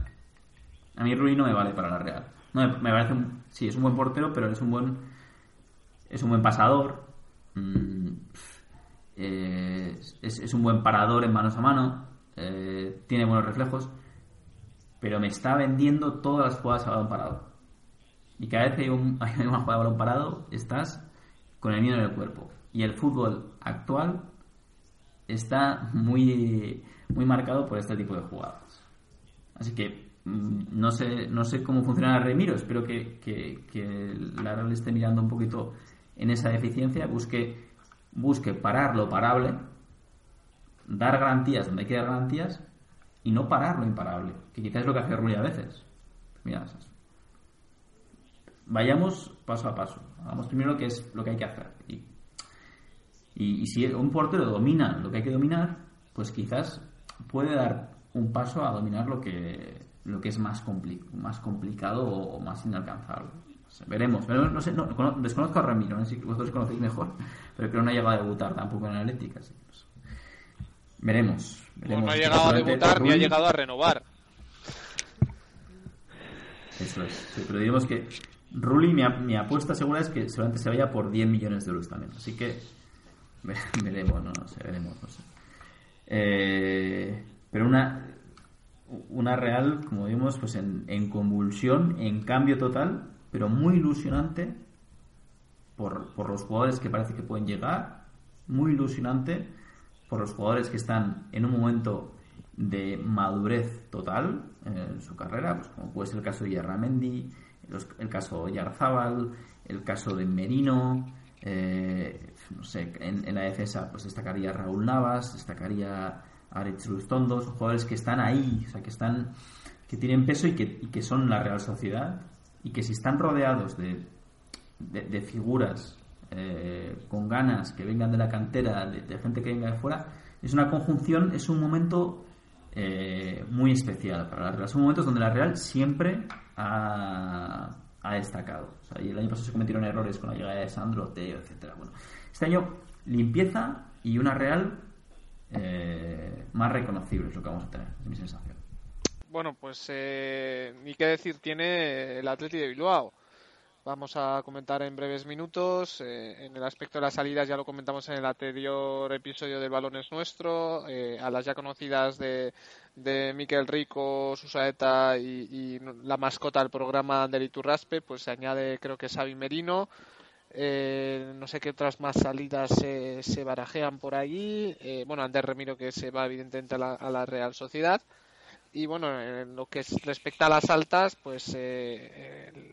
A mí Rulli no me vale para la Real. No, me, me parece un, sí, es un buen portero, pero es un buen es un buen pasador. mm, eh, es, es un buen parador en manos a mano. Eh, tiene buenos reflejos. Pero me está vendiendo todas las jugadas a balón parado. Y cada vez que hay, un- <laughs> una jugada a balón parado, estás con el miedo en el cuerpo. Y el fútbol actual está muy, muy marcado por este tipo de jugadas. Así que mm, no sé, no sé cómo funcionará Remiro. Espero que, que, que la Real esté mirando un poquito en esa deficiencia, busque, busque parar lo parable, dar garantías donde hay que dar garantías y no parar lo imparable, que quizás es lo que hace Rulli a veces. Mira, vayamos paso a paso. Hagamos primero que es lo que hay que hacer. Y y, y si un portero domina lo que hay que dominar, pues quizás puede dar un paso a dominar lo que lo que es más, compli- más complicado o, o más inalcanzable. Veremos. veremos, no sé, no, cono- desconozco a Ramiro, no sé si vosotros conocéis mejor, pero creo que no ha llegado a debutar tampoco en Atlética. así que. Veremos. veremos. no ha llegado a debutar ni ha llegado a renovar. Eso es. Sí, pero digamos que Rulli, mi, mi apuesta segura es que seguramente se vaya por 10 millones de euros también. Así que <laughs> ve- veremos, no, no sé, veremos, no sé. Eh, pero una, una Real, como vimos, pues en, en convulsión, en cambio total, pero muy ilusionante por, por los jugadores que parece que pueden llegar, muy ilusionante por los jugadores que están en un momento de madurez total en su carrera, pues como puede ser el caso de Yarramendi, el caso de Yarzábal, el caso de Merino, eh, no sé, en, la defensa pues destacaría Raúl Navas, destacaría Aritz Lustondo, son jugadores que están ahí, o sea, que están que tienen peso y que, que son la Real Sociedad y que si están rodeados de, de, de figuras eh, con ganas que vengan de la cantera, de, gente que venga de fuera, es una conjunción, es un momento eh, muy especial para la Real. Son momentos donde la Real siempre ha, destacado. El año pasado se cometieron errores con la llegada de Sandro, Teo, etcétera. Bueno, este año limpieza y una Real eh, más reconocible es lo que vamos a tener, es mi sensación. Bueno, pues ni qué decir tiene el Atleti de Bilbao. Vamos a comentar en breves minutos. Eh, en el aspecto de las salidas ya lo comentamos en el anterior episodio del Balón es Nuestro. Eh, a las ya conocidas de, de Miquel Rico, Susaeta y, la mascota del programa del Iturraspe, pues se añade creo que Xavi Merino. Eh, no sé qué otras más salidas se, se barajean por allí. Eh, bueno, Ander Remiro que se va evidentemente a la, a la Real Sociedad. Y bueno, en lo que es- respecta a las altas, pues eh,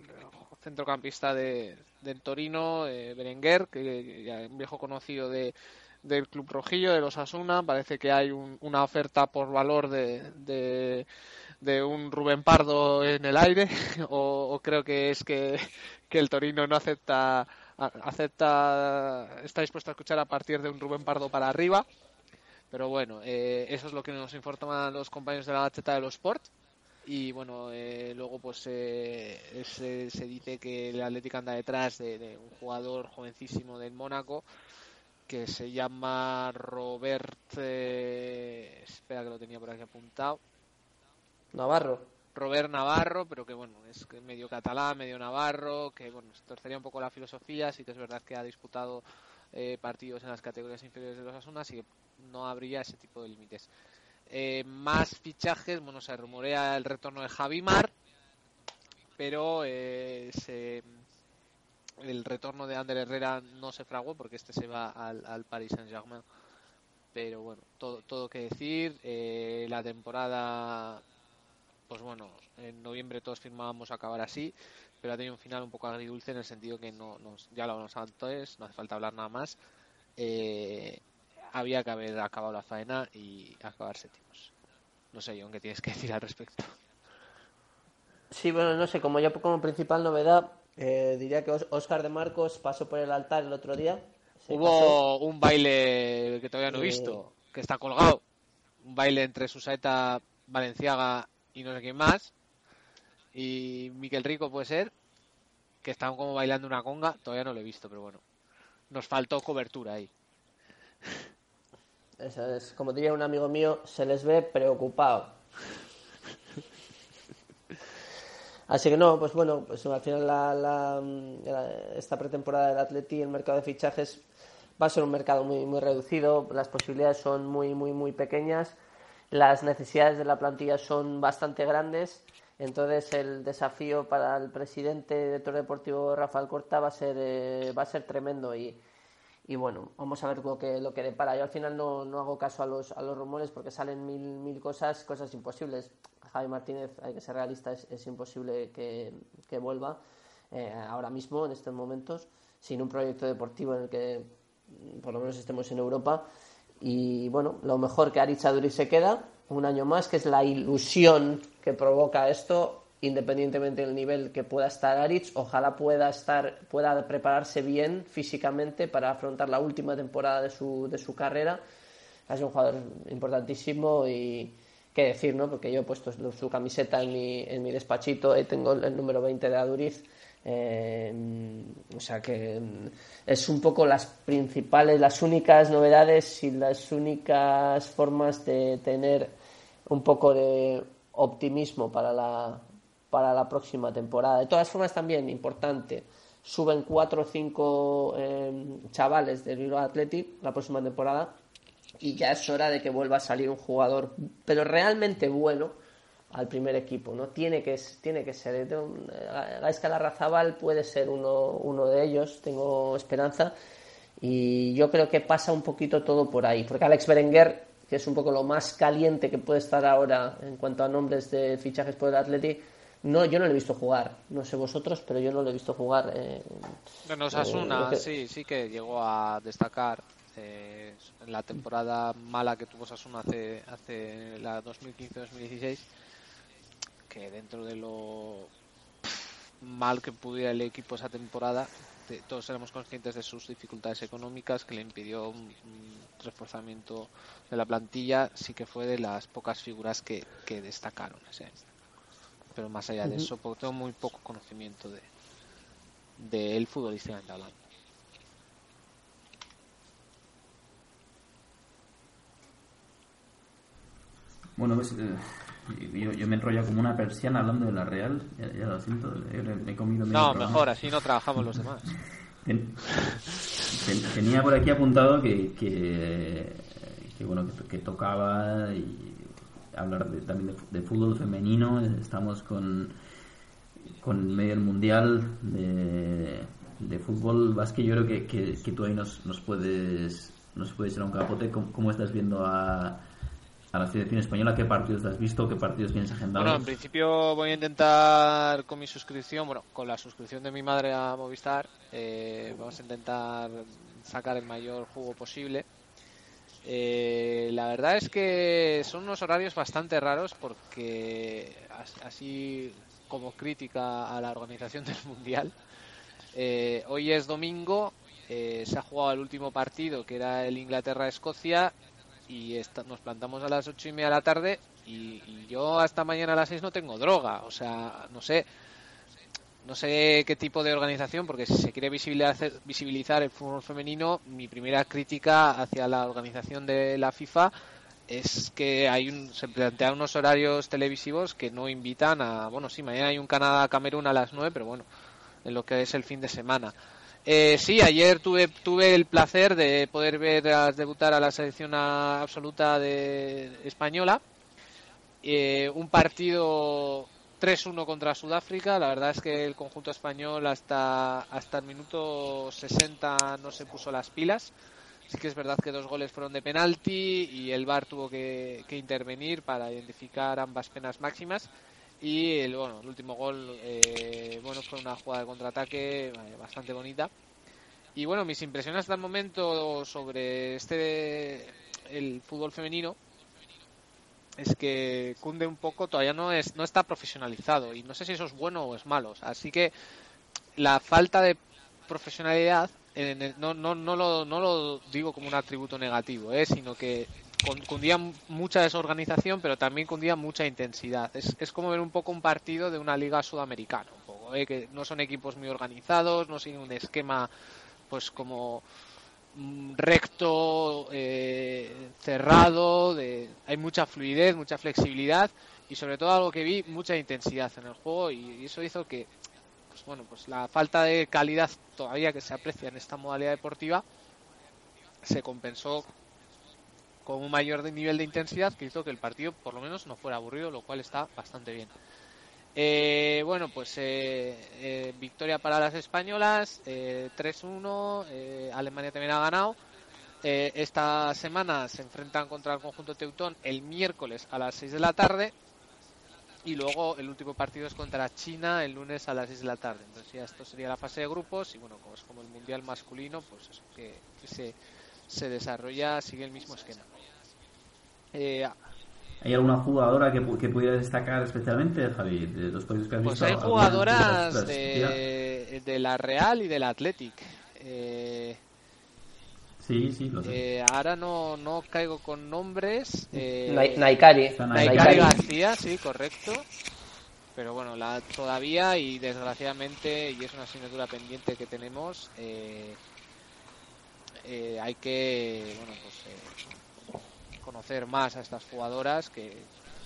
centrocampista de, del Torino, eh, Berenguer, que ya un viejo conocido de, del Club Rojillo, de los Asuna. Parece que hay un- una oferta por valor de, de, un Rubén Pardo en el aire, <laughs> o, creo que es que, que el Torino no acepta, acepta, está dispuesto a escuchar a partir de un Rubén Pardo para arriba. Pero bueno, eh, eso es lo que nos informan los compañeros de la Gacheta de los Sport. Y bueno, eh, luego pues eh, se, se dice que el Atlético anda detrás de, de un jugador jovencísimo del Mónaco que se llama Robert. eh, espera que lo tenía por aquí apuntado. Navarro. Robert Navarro, pero que bueno, es medio catalán, medio navarro, que bueno, torcería un poco la filosofía, sí que es verdad que ha disputado eh, partidos en las categorías inferiores de los Asuna, así que no habría ese tipo de límites. Eh, más fichajes, bueno, se rumorea el retorno de Javimar, pero eh, se- el retorno de Ander Herrera no se fraguó porque este se va al, al Paris Saint-Germain. Pero bueno, todo, todo que decir, eh, la temporada pues bueno, en noviembre todos firmábamos acabar así, pero ha tenido un final un poco agridulce en el sentido que no nos, ya lo hablamos antes, no hace falta hablar nada más. Eh, había que haber acabado la faena y acabar séptimos. No sé, John, ¿qué tienes que decir al respecto? Sí, bueno, no sé, como yo como principal novedad, eh, diría que Os- Oscar de Marcos pasó por el altar el otro día. Hubo un baile que todavía no he Eh. visto, que está colgado. Un baile entre Susaeta, Valenciaga y no sé quién más. Y Miquel Rico puede ser, que estaban como bailando una conga. Todavía no lo he visto, pero bueno. Nos faltó cobertura ahí. Es, como diría un amigo mío, se les ve preocupado. Así que no, pues bueno, pues al final la, la- esta pretemporada del Atleti, el mercado de fichajes va a ser un mercado muy, muy reducido, las posibilidades son muy, muy, muy pequeñas, las necesidades de la plantilla son bastante grandes, entonces el desafío para el presidente de director deportivo Rafael Corta va a ser, eh, va a ser tremendo y, y bueno, vamos a ver lo que, lo que depara. Yo al final no, no hago caso a los, a los rumores porque salen mil, mil cosas, cosas imposibles. Javi Martínez, hay que ser realista, es, imposible que, que vuelva eh, ahora mismo, en estos momentos, sin un proyecto deportivo en el que mm, por lo menos estemos en Europa. Y bueno, lo mejor que Aritz Aduri se queda un año más, que es la ilusión que provoca esto, independientemente del nivel que pueda estar Aritz, ojalá pueda estar, pueda prepararse bien físicamente para afrontar la última temporada de su, de su carrera. Sido un jugador importantísimo y qué decir, ¿no? Porque yo he puesto su su camiseta en mi, en mi despachito, eh, tengo el número 20 de Aduriz. eh, o sea que mm, es un poco las principales, las únicas novedades y las únicas formas de tener un poco de optimismo para la, para la próxima temporada. De todas formas, también importante, suben cuatro o cinco eh, chavales del Bilbao Athletic la próxima temporada y ya es hora de que vuelva a salir un jugador, pero realmente bueno al primer equipo, ¿no? Tiene que, tiene que ser. eh, Gaisca Larrazabal puede ser uno, uno de ellos, tengo esperanza. Y yo creo que pasa un poquito todo por ahí, porque Alex Berenguer, que es un poco lo más caliente que puede estar ahora en cuanto a nombres de fichajes por el Atleti, no, yo no lo he visto jugar. No sé vosotros, pero yo no lo he visto jugar. eh, Bueno, Eh, Osasuna, que- sí, sí que llegó a destacar eh, en la temporada mala que tuvo Osasuna hace, hace la 2015-2016, que dentro de lo mal que pudiera el equipo esa temporada, te- todos éramos conscientes de sus dificultades económicas, que le impidió un, un reforzamiento de la plantilla, sí que fue de las pocas figuras que, que destacaron ese año. Pero más allá de eso, porque tengo muy poco conocimiento de, de él futbolísticamente hablando. Bueno, pues, eh, Yo, yo me enrollo como una persiana hablando de la Real. Ya, ya lo siento, eh, me he comido No, mejor, así no trabajamos los demás. <laughs> Ten- ten- tenía por aquí apuntado que, que, que, bueno que, que tocaba y hablar de- también de, de fútbol femenino. Estamos con con medio del mundial de, de fútbol básquet. Yo creo que, que, que tú ahí nos, nos puedes nos puedes ir a un capote. ¿Cómo, cómo estás viendo a, a la selección española? ¿Qué partidos has visto? ¿Qué partidos tienes agendados? Bueno, en principio voy a intentar con mi suscripción, bueno, con la suscripción de mi madre a Movistar, eh, vamos a intentar sacar el mayor jugo posible. Eh, la verdad es que son unos horarios bastante raros porque as- así como crítica a la organización <laughs> del mundial, eh, hoy es domingo, eh, se ha jugado el último partido que era el Inglaterra-Escocia y nos plantamos a las ocho y media de la tarde y, y yo hasta mañana a las seis no tengo droga, o sea, no sé, no sé qué tipo de organización, porque si se quiere visibilizar, el fútbol femenino, mi primera crítica hacia la organización de la FIFA es que hay un, se plantean unos horarios televisivos que no invitan a, bueno, sí, mañana hay un Canadá-Camerún a las 9, pero bueno, en lo que es el fin de semana. Eh, sí, ayer tuve, tuve el placer de poder ver debutar a la selección absoluta de española. Eh, un partido 3-1 contra Sudáfrica. La verdad es que el conjunto español hasta, hasta el minuto 60 no se puso las pilas. Sí que es verdad que dos goles fueron de penalti y el VAR tuvo que, que intervenir para identificar ambas penas máximas. Y el, bueno, el último gol eh, bueno, fue una jugada de contraataque eh, bastante bonita. Y bueno, mis impresiones hasta el momento sobre este el fútbol femenino es que cunde un poco, todavía no es no está profesionalizado y no sé si eso es bueno o es malo. Así que la falta de profesionalidad en no, no, no, lo, no lo digo como un atributo negativo, ¿eh? sino que cundía mucha desorganización, pero también cundía mucha intensidad. Es, es como ver un poco un partido de una liga sudamericana, un poco, ¿eh? que no son equipos muy organizados, no siguen un esquema pues como recto, eh, cerrado, de, hay mucha fluidez, mucha flexibilidad y sobre todo algo que vi, mucha intensidad en el juego y, eso hizo que pues bueno, pues la falta de calidad todavía que se aprecia en esta modalidad deportiva se compensó con un mayor nivel de intensidad que hizo que el partido por lo menos no fuera aburrido, lo cual está bastante bien. Eh, bueno, pues eh, eh, victoria para las españolas, eh, 3-1, eh, Alemania también ha ganado. Eh, esta semana se enfrentan contra el conjunto teutón el miércoles a las 6 de la tarde y luego el último partido es contra China el lunes a las 6 de la tarde. Entonces ya esto sería la fase de grupos y bueno, como es como el mundial masculino, pues eso, que, que se, se desarrolla, sigue el mismo esquema. ¿Hay alguna jugadora que, pu- que pudiera destacar especialmente, Javi, de los países que has Pues visto? hay ¿Alguna jugadoras las- de, de la Real y del Athletic. Eh, Sí, sí, lo sé. eh, ahora no, no caigo con nombres. Eh, Naikari Naikari. García, sí, correcto. Pero bueno, la, todavía y desgraciadamente, y es una asignatura pendiente que tenemos, eh, eh, hay que bueno, pues, eh, conocer más a estas jugadoras que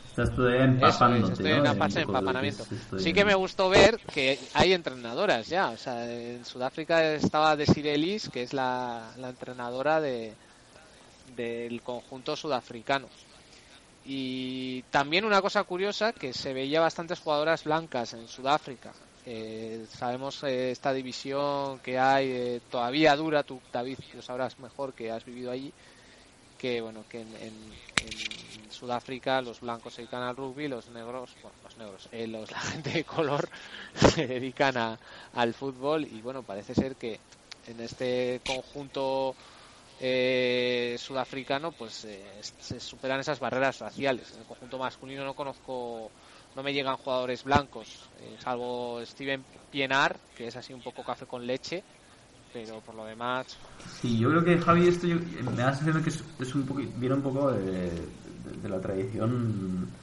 Estás todavía eso empapándote, es, estoy ¿no? en fase de empapanamiento. de- Sí que me gustó ver que hay entrenadoras ya. O sea, en Sudáfrica estaba Desiree Ellis, que es la, la entrenadora de, del conjunto sudafricano. Y también una cosa curiosa, que se veía bastantes jugadoras blancas en Sudáfrica. Eh, sabemos eh, esta división que hay eh, todavía dura, tú David lo sabrás mejor que has vivido allí, que bueno que en, en- Sudáfrica los blancos se dedican al rugby, los negros, bueno, los negros, eh, los, la <laughs> gente de color <laughs> se dedican a- al fútbol y bueno parece ser que en este conjunto eh, sudafricano pues eh, se superan esas barreras raciales. En el conjunto masculino no conozco, no me llegan jugadores blancos, salvo Steven Pienar, que es así un poco café con leche, pero por lo demás Sí, yo creo que Javi, esto yo- me da la sensación que es, es un poco, viene un poco de, de- de la tradición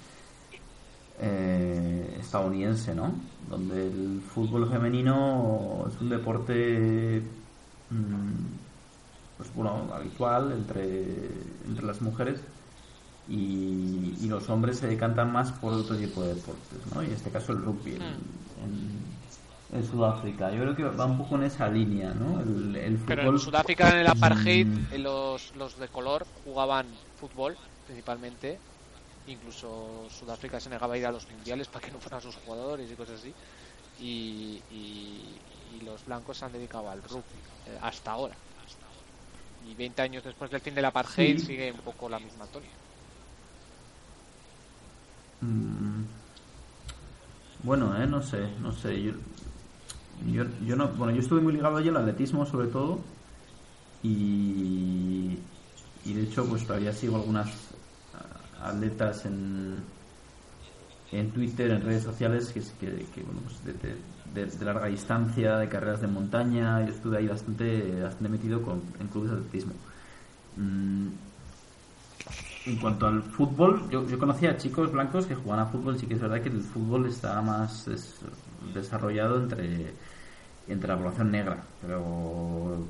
eh, estadounidense, ¿no? Donde el fútbol femenino es un deporte, mm, pues bueno, habitual entre, entre las mujeres y, y los hombres se decantan más por otro tipo de deportes, ¿no? Y en este caso el rugby en, en- en Sudáfrica. Yo creo que va un poco en esa línea, ¿no? El, el Pero fútbol- en Sudáfrica, en el apartheid, Mm. eh, los, los de color jugaban fútbol, principalmente. Incluso Sudáfrica se negaba a ir a los mundiales para que no fueran sus jugadores y cosas así. Y, y- y los blancos se han dedicado al rugby, eh, hasta ahora. Y 20 años después del fin del apartheid Sí. sigue un poco la misma tónica. Mm, Bueno, eh, no sé, no sé. Yo, yo, yo no, bueno, yo estuve muy ligado allí al atletismo sobre todo y, y de hecho pues todavía sigo algunas ah, atletas en, en Twitter, en redes sociales que, que, que, bueno, pues de, larga distancia, de carreras de montaña. Yo estuve ahí bastante, bastante metido con, en clubes de atletismo. Mm, en cuanto al fútbol, yo, yo conocía a chicos blancos que jugaban a fútbol. Sí que es verdad que el fútbol está más desarrollado entre, entre la población negra, pero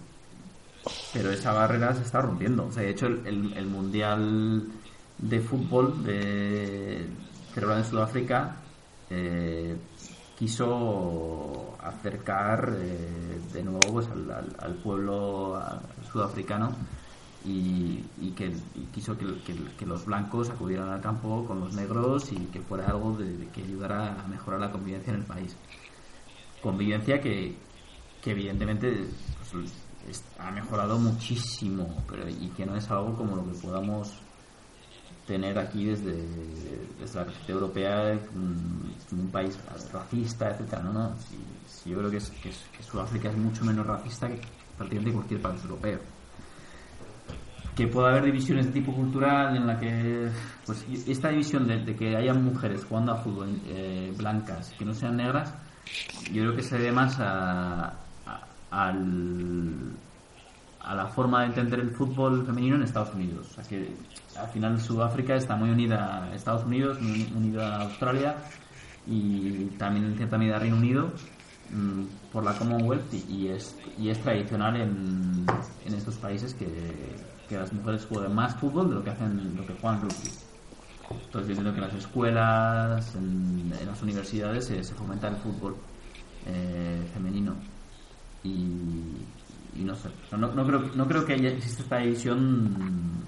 pero esa barrera se está rompiendo. O sea, de hecho, el, mundial de fútbol de celebrado en Sudáfrica eh, quiso acercar eh, de nuevo pues, al, pueblo sudafricano y, que quiso que, que- los blancos acudieran al campo con los negros y que fuera algo de que ayudara a mejorar la convivencia en el país. Convivencia que, que evidentemente pues, es- ha mejorado muchísimo pero, y que no es algo como lo que podamos tener aquí desde, desde la perspectiva europea mm, un país racista, etcétera No, no, si, yo creo que, es, que, es- que Sudáfrica es mucho menos racista que prácticamente cualquier país europeo. Que pueda haber divisiones de tipo cultural en la que pues esta división de, de que haya mujeres jugando a fútbol eh, blancas que no sean negras yo creo que se debe más a, al a la forma de entender el fútbol femenino en Estados Unidos. O sea que al final Sudáfrica está muy unida a Estados Unidos, muy unida a Australia y también en cierta medida Reino Unido mm, por la Commonwealth y, es, y es tradicional en, estos países que, que las mujeres jueguen más fútbol de lo que hacen lo que juegan rugby. Entonces yo entiendo que en las escuelas, en, las universidades se, fomenta el fútbol eh, femenino y, no sé, no, no creo, no creo que exista esta división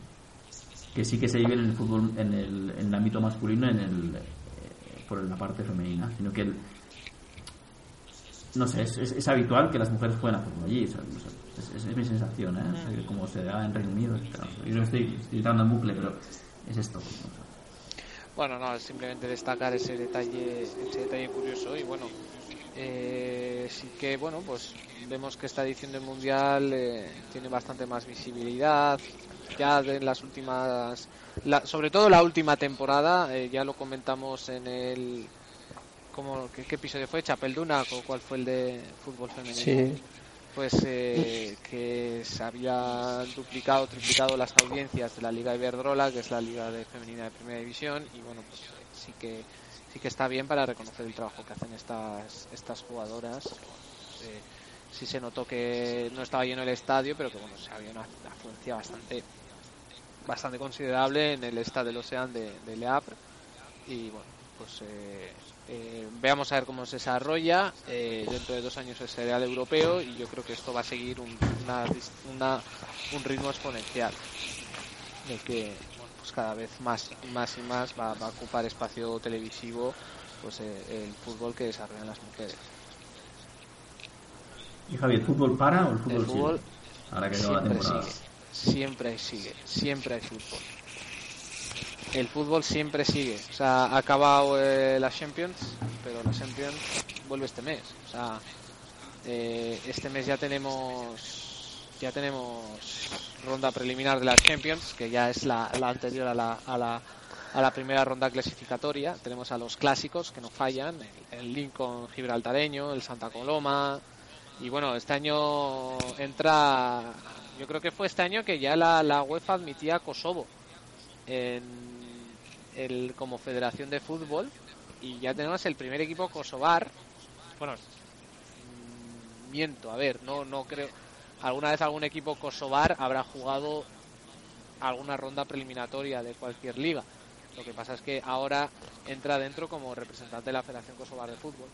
que sí que se vive en el fútbol, en el, en el ámbito masculino, en el, eh, por la parte femenina, sino que el, no sé, es, es, habitual que las mujeres jueguen a fútbol allí, o es, mi sensación, ¿eh? Como se da en Reino Unido, etcétera. yo no estoy, estoy dando en bucle, pero es esto. Bueno, no, simplemente destacar ese detalle, ese detalle curioso y bueno, eh, sí que bueno, pues vemos que esta edición del mundial eh, tiene bastante más visibilidad. Ya de las últimas, la- sobre todo la última temporada, eh, ya lo comentamos en el, como ¿qué, qué episodio fue? Chapelduna, o cuál fue el de fútbol femenino Sí. Pues eh, que se había duplicado, triplicado las audiencias de la Liga Iberdrola, que es la liga de femenina de primera división, y bueno, pues sí que sí que está bien para reconocer el trabajo que hacen estas estas jugadoras. Eh, sí se notó que no estaba lleno el estadio, pero que bueno, se había una afluencia bastante bastante considerable en el estadio del Ocean de, de Le y bueno pues eh, eh, veamos a ver cómo se desarrolla. Eh, dentro de dos años es el europeo y yo creo que esto va a seguir un, una, una- un ritmo exponencial de que bueno, pues cada vez más y más y más va, va a ocupar espacio televisivo pues eh, el fútbol que desarrollan las mujeres. Y Javi, ¿el fútbol para o el fútbol, el fútbol sigue? Ahora que la siempre sigue. Siempre sigue siempre hay fútbol el fútbol siempre sigue. O sea ha acabado eh, la Champions pero la Champions vuelve este mes. O sea eh, este mes ya tenemos ya tenemos ronda preliminar de la Champions que ya es la, la anterior a la, a la a la primera ronda clasificatoria. Tenemos a los clásicos que no fallan el, Lincoln gibraltareño el Santa Coloma. Y bueno, este año entra, yo creo que fue este año que ya la, la UEFA admitía Kosovo en el, como federación de fútbol y ya tenemos el primer equipo kosovar. Bueno, mm, miento, a ver, no, no creo. Alguna vez algún equipo kosovar habrá jugado alguna ronda preliminatoria de cualquier liga. Lo que pasa es que ahora entra dentro como representante de la Federación Kosovar de Fútbol.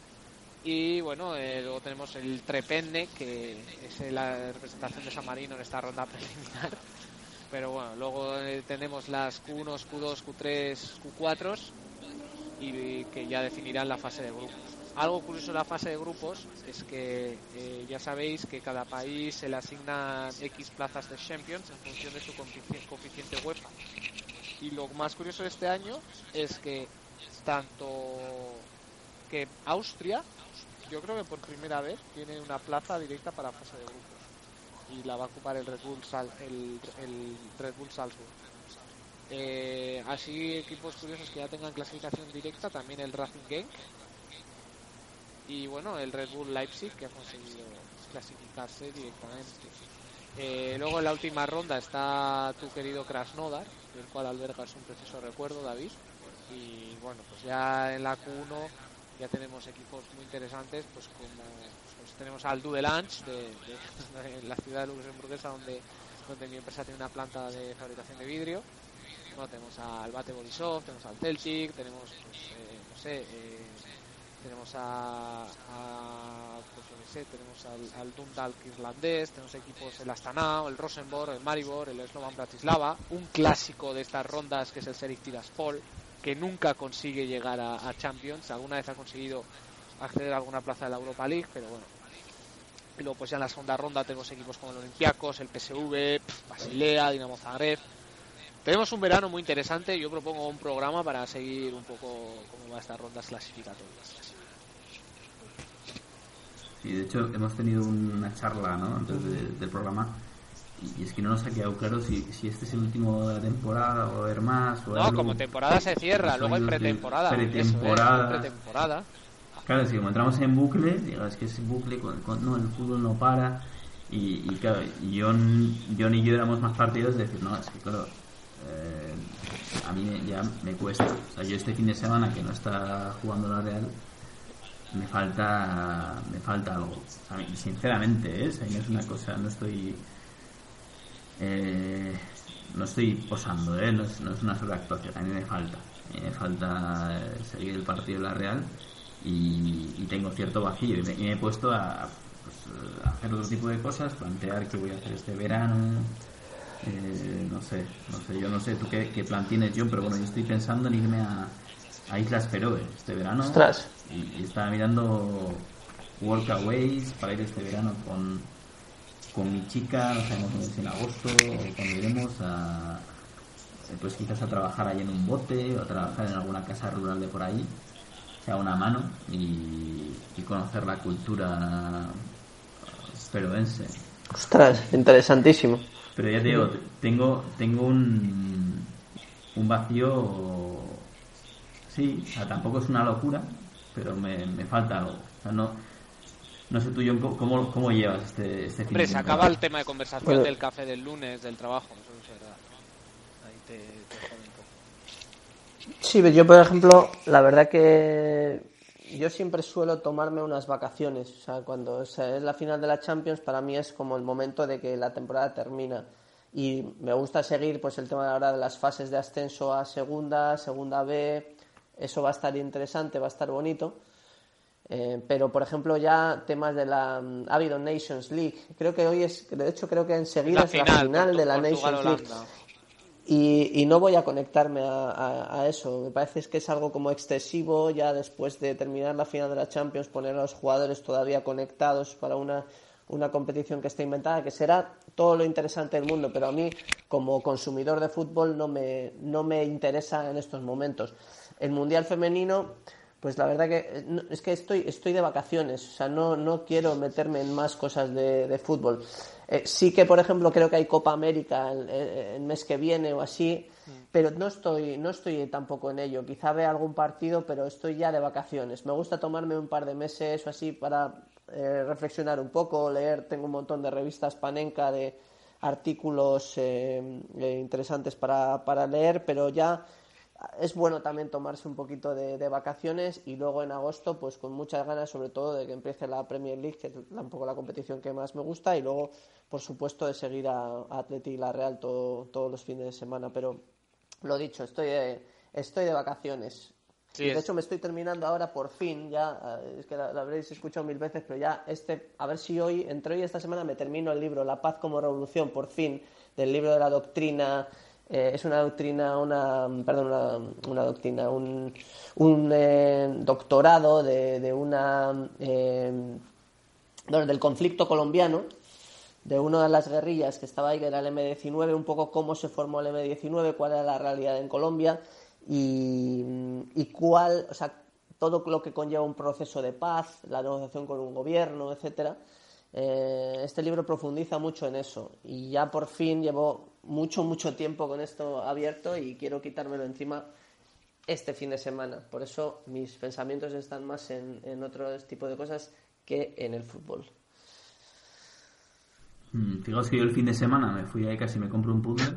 Y bueno, eh, luego tenemos el Trepenne, que es la representación de San Marino en esta ronda <laughs> preliminar. Pero bueno, luego eh, tenemos las Q1, Q2, Q3, Q4 y que ya definirán la fase de grupos. Algo curioso en la fase de grupos es que eh, ya sabéis que cada país se le asignan X plazas de Champions en función de su coefici- coeficiente UEFA. Y lo más curioso de este año es que tanto que Austria, yo creo que por primera vez tiene una plaza directa para fase de grupos y la va a ocupar el Red Bull, Sal- el, Red Bull Salzburg. Eh, así equipos curiosos que ya tengan clasificación directa, también el Racing Genk y bueno, el Red Bull Leipzig que ha conseguido clasificarse directamente. Eh, luego en la última ronda está tu querido Krasnodar, del cual albergas un preciso recuerdo, David. Y bueno, pues ya en la Q1 ya tenemos equipos muy interesantes, pues como tenemos al Dudelange de, de- de la ciudad de luxemburguesa, donde, donde mi empresa tiene una planta de fabricación de vidrio. Bueno, tenemos al Bate Borisov, tenemos al Celtic, tenemos, pues, eh, no sé, eh, tenemos a, a, pues qué sé, tenemos al, al Dundalk irlandés, tenemos equipos el Astana, el Rosenborg, el Maribor, el Slovan Bratislava, un clásico de estas rondas que es el Serik Tiraspol, que nunca consigue llegar a Champions, alguna vez ha conseguido acceder a alguna plaza de la Europa League, pero bueno. Y luego pues ya en la segunda ronda tenemos equipos como el Olympiacos, el PSV, Basilea, Dinamo Zagreb. Tenemos un verano muy interesante, yo propongo un programa para seguir un poco cómo va estas rondas clasificatorias. Sí, de hecho hemos tenido una charla ¿no? antes de- del programa y, es que no nos ha quedado claro si, si este es el último de la temporada o haber más. O No, como temporada se cierra, luego hay pretemporada. eso pretemporada. Claro, si como entramos en bucle, digas que es bucle, no, el fútbol no para. Y, claro, John, John y yo éramos más partidos de decir, no, es que claro, eh, a mí ya me cuesta. O sea, yo este fin de semana que no está jugando la Real, me falta me falta algo. Sinceramente, ¿eh? No es una cosa, no estoy. eh, no estoy posando, ¿eh? no, es, no es una sobreactuación, a mí me falta. A mí me falta eh, seguir el partido de la Real y, y tengo cierto vacío. Y me, y me he puesto a, pues, a hacer otro tipo de cosas, plantear qué voy a hacer este verano. eh, no sé, no sé, yo no sé tú qué, qué plan tienes, John, pero bueno, yo estoy pensando en irme a, a Islas Feroe este verano. Ostras. Y, y estaba mirando workaways para ir este verano con, con mi chica, no sabemos dónde es en agosto, o cuando iremos a, eh, pues quizás a trabajar ahí en un bote o a trabajar en alguna casa rural de por ahí, sea una mano y, y conocer la cultura peruense. Ostras, interesantísimo. Pero ya te digo, tengo, tengo un, un vacío, sí, o sea, tampoco es una locura, pero me, me falta algo. O sea, no, no sé tú, John, ¿cómo- ¿cómo, cómo llevas este, este fin Hombre, se acaba el tema de conversación Bueno. del café del lunes, del trabajo, eso es verdad. Ahí te, te. Sí, yo por ejemplo, la verdad que yo siempre suelo tomarme unas vacaciones. O sea, cuando o sea, es la final de la Champions, para mí es como el momento de que la temporada termina. Y me gusta seguir pues el tema ahora de las fases de ascenso a segunda, segunda B. Eso va a estar interesante, va a estar bonito. Eh, pero, por ejemplo, ya temas de la mm, ha habido Nations League. Creo que hoy es, de hecho, creo que enseguida La es la final, de la Portugal, Nations League. Y, y no voy a conectarme a, eso. Me parece que es algo como excesivo ya después de terminar la final de la Champions, poner a los jugadores todavía conectados para una, una competición que está inventada, que será todo lo interesante del mundo, pero a mí como consumidor de fútbol no me, no me interesa en estos momentos. El Mundial Femenino, pues la verdad que eh, es que estoy, estoy de vacaciones, o sea, no, no quiero meterme en más cosas de, de fútbol. Eh, sí que, por ejemplo, creo que hay Copa América el, el- mes que viene o así, pero no estoy, no estoy tampoco en ello. Quizá vea algún partido, pero estoy ya de vacaciones. Me gusta tomarme un par de meses o así para eh, reflexionar un poco, leer. Tengo un montón de revistas panenca de artículos eh, eh, interesantes para, para leer, pero ya es bueno también tomarse un poquito de, de vacaciones y luego en agosto, pues con muchas ganas, sobre todo de que empiece la Premier League, que es un poco la competición que más me gusta, y luego, por supuesto, de seguir a, a Atleti y la Real todo- todos los fines de semana. Pero lo dicho, estoy de, estoy de vacaciones. Sí, de es- hecho, me estoy terminando ahora por fin, ya, eh, es que la, la habréis escuchado mil veces, pero ya este, a ver si hoy, entre hoy y esta semana, me termino el libro La paz como revolución, por fin, del libro de la doctrina. Eh, es una doctrina, una, perdón, una, una doctrina, un, un eh, doctorado de, de una, eh, del conflicto colombiano, de una de las guerrillas que estaba ahí, que era el M-19, un poco cómo se formó el M-19, cuál era la realidad en Colombia y, y cuál, o sea, todo lo que conlleva un proceso de paz, la negociación con un gobierno, etcétera. Eh, este libro profundiza mucho en eso y ya por fin llevo mucho, mucho tiempo con esto abierto y quiero quitármelo encima este fin de semana. Por eso mis pensamientos están más en, en otro tipo de cosas que en el fútbol. Mm, Fijaos que yo el fin de semana me fui ahí casi me compro un puzzle.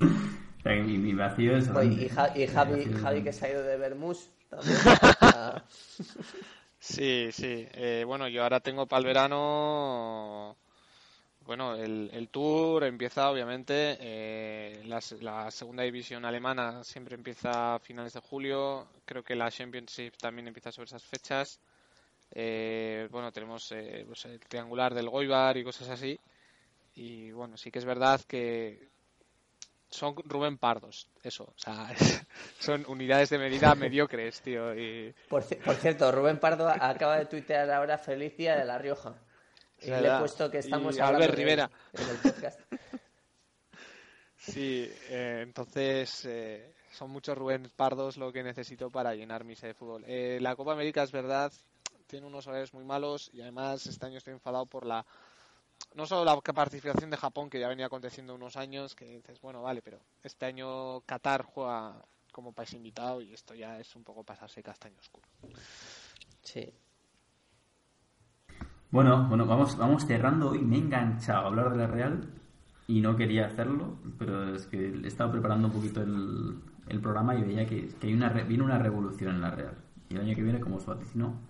O sea, que mi, mi vacío es... Bueno, y. Ja- Javi, vacío es Javi que se ha ido de. Ah, Sí, sí. Eh, bueno, yo ahora tengo para el verano. Bueno, el, el tour empieza obviamente. eh, la, se- la segunda división alemana siempre empieza a finales de julio. Creo que la Championship también empieza sobre esas fechas. Eh, bueno, tenemos eh, pues, el triangular del Goibar y cosas así. Y bueno, sí que es verdad que son Rubén Pardos, eso. O sea, <laughs> son unidades de medida <laughs> mediocres, tío. Y, por, ci- por cierto, Rubén Pardo acaba de tuitear ahora Felicia de La Rioja. Y le he puesto que estamos Y hablando Albert de- Rivera. en el podcast. <laughs> Sí, eh, entonces eh, son muchos Rubén Pardos lo que necesito para llenar mi sede de fútbol. Eh, la Copa América es verdad, tiene unos horarios muy malos y además este año estoy enfadado por la no solo la participación de Japón que ya venía aconteciendo unos años, que dices, bueno, vale, pero este año Qatar juega como país invitado y esto ya es un poco pasarse castaño oscuro. Sí. Bueno, bueno, vamos, vamos cerrando hoy. Me he enganchado a hablar de la Real y no quería hacerlo, pero es que he estado preparando un poquito el, el programa y veía que, que hay una, viene una revolución en la Real. Y el año que viene, como os vaticinó,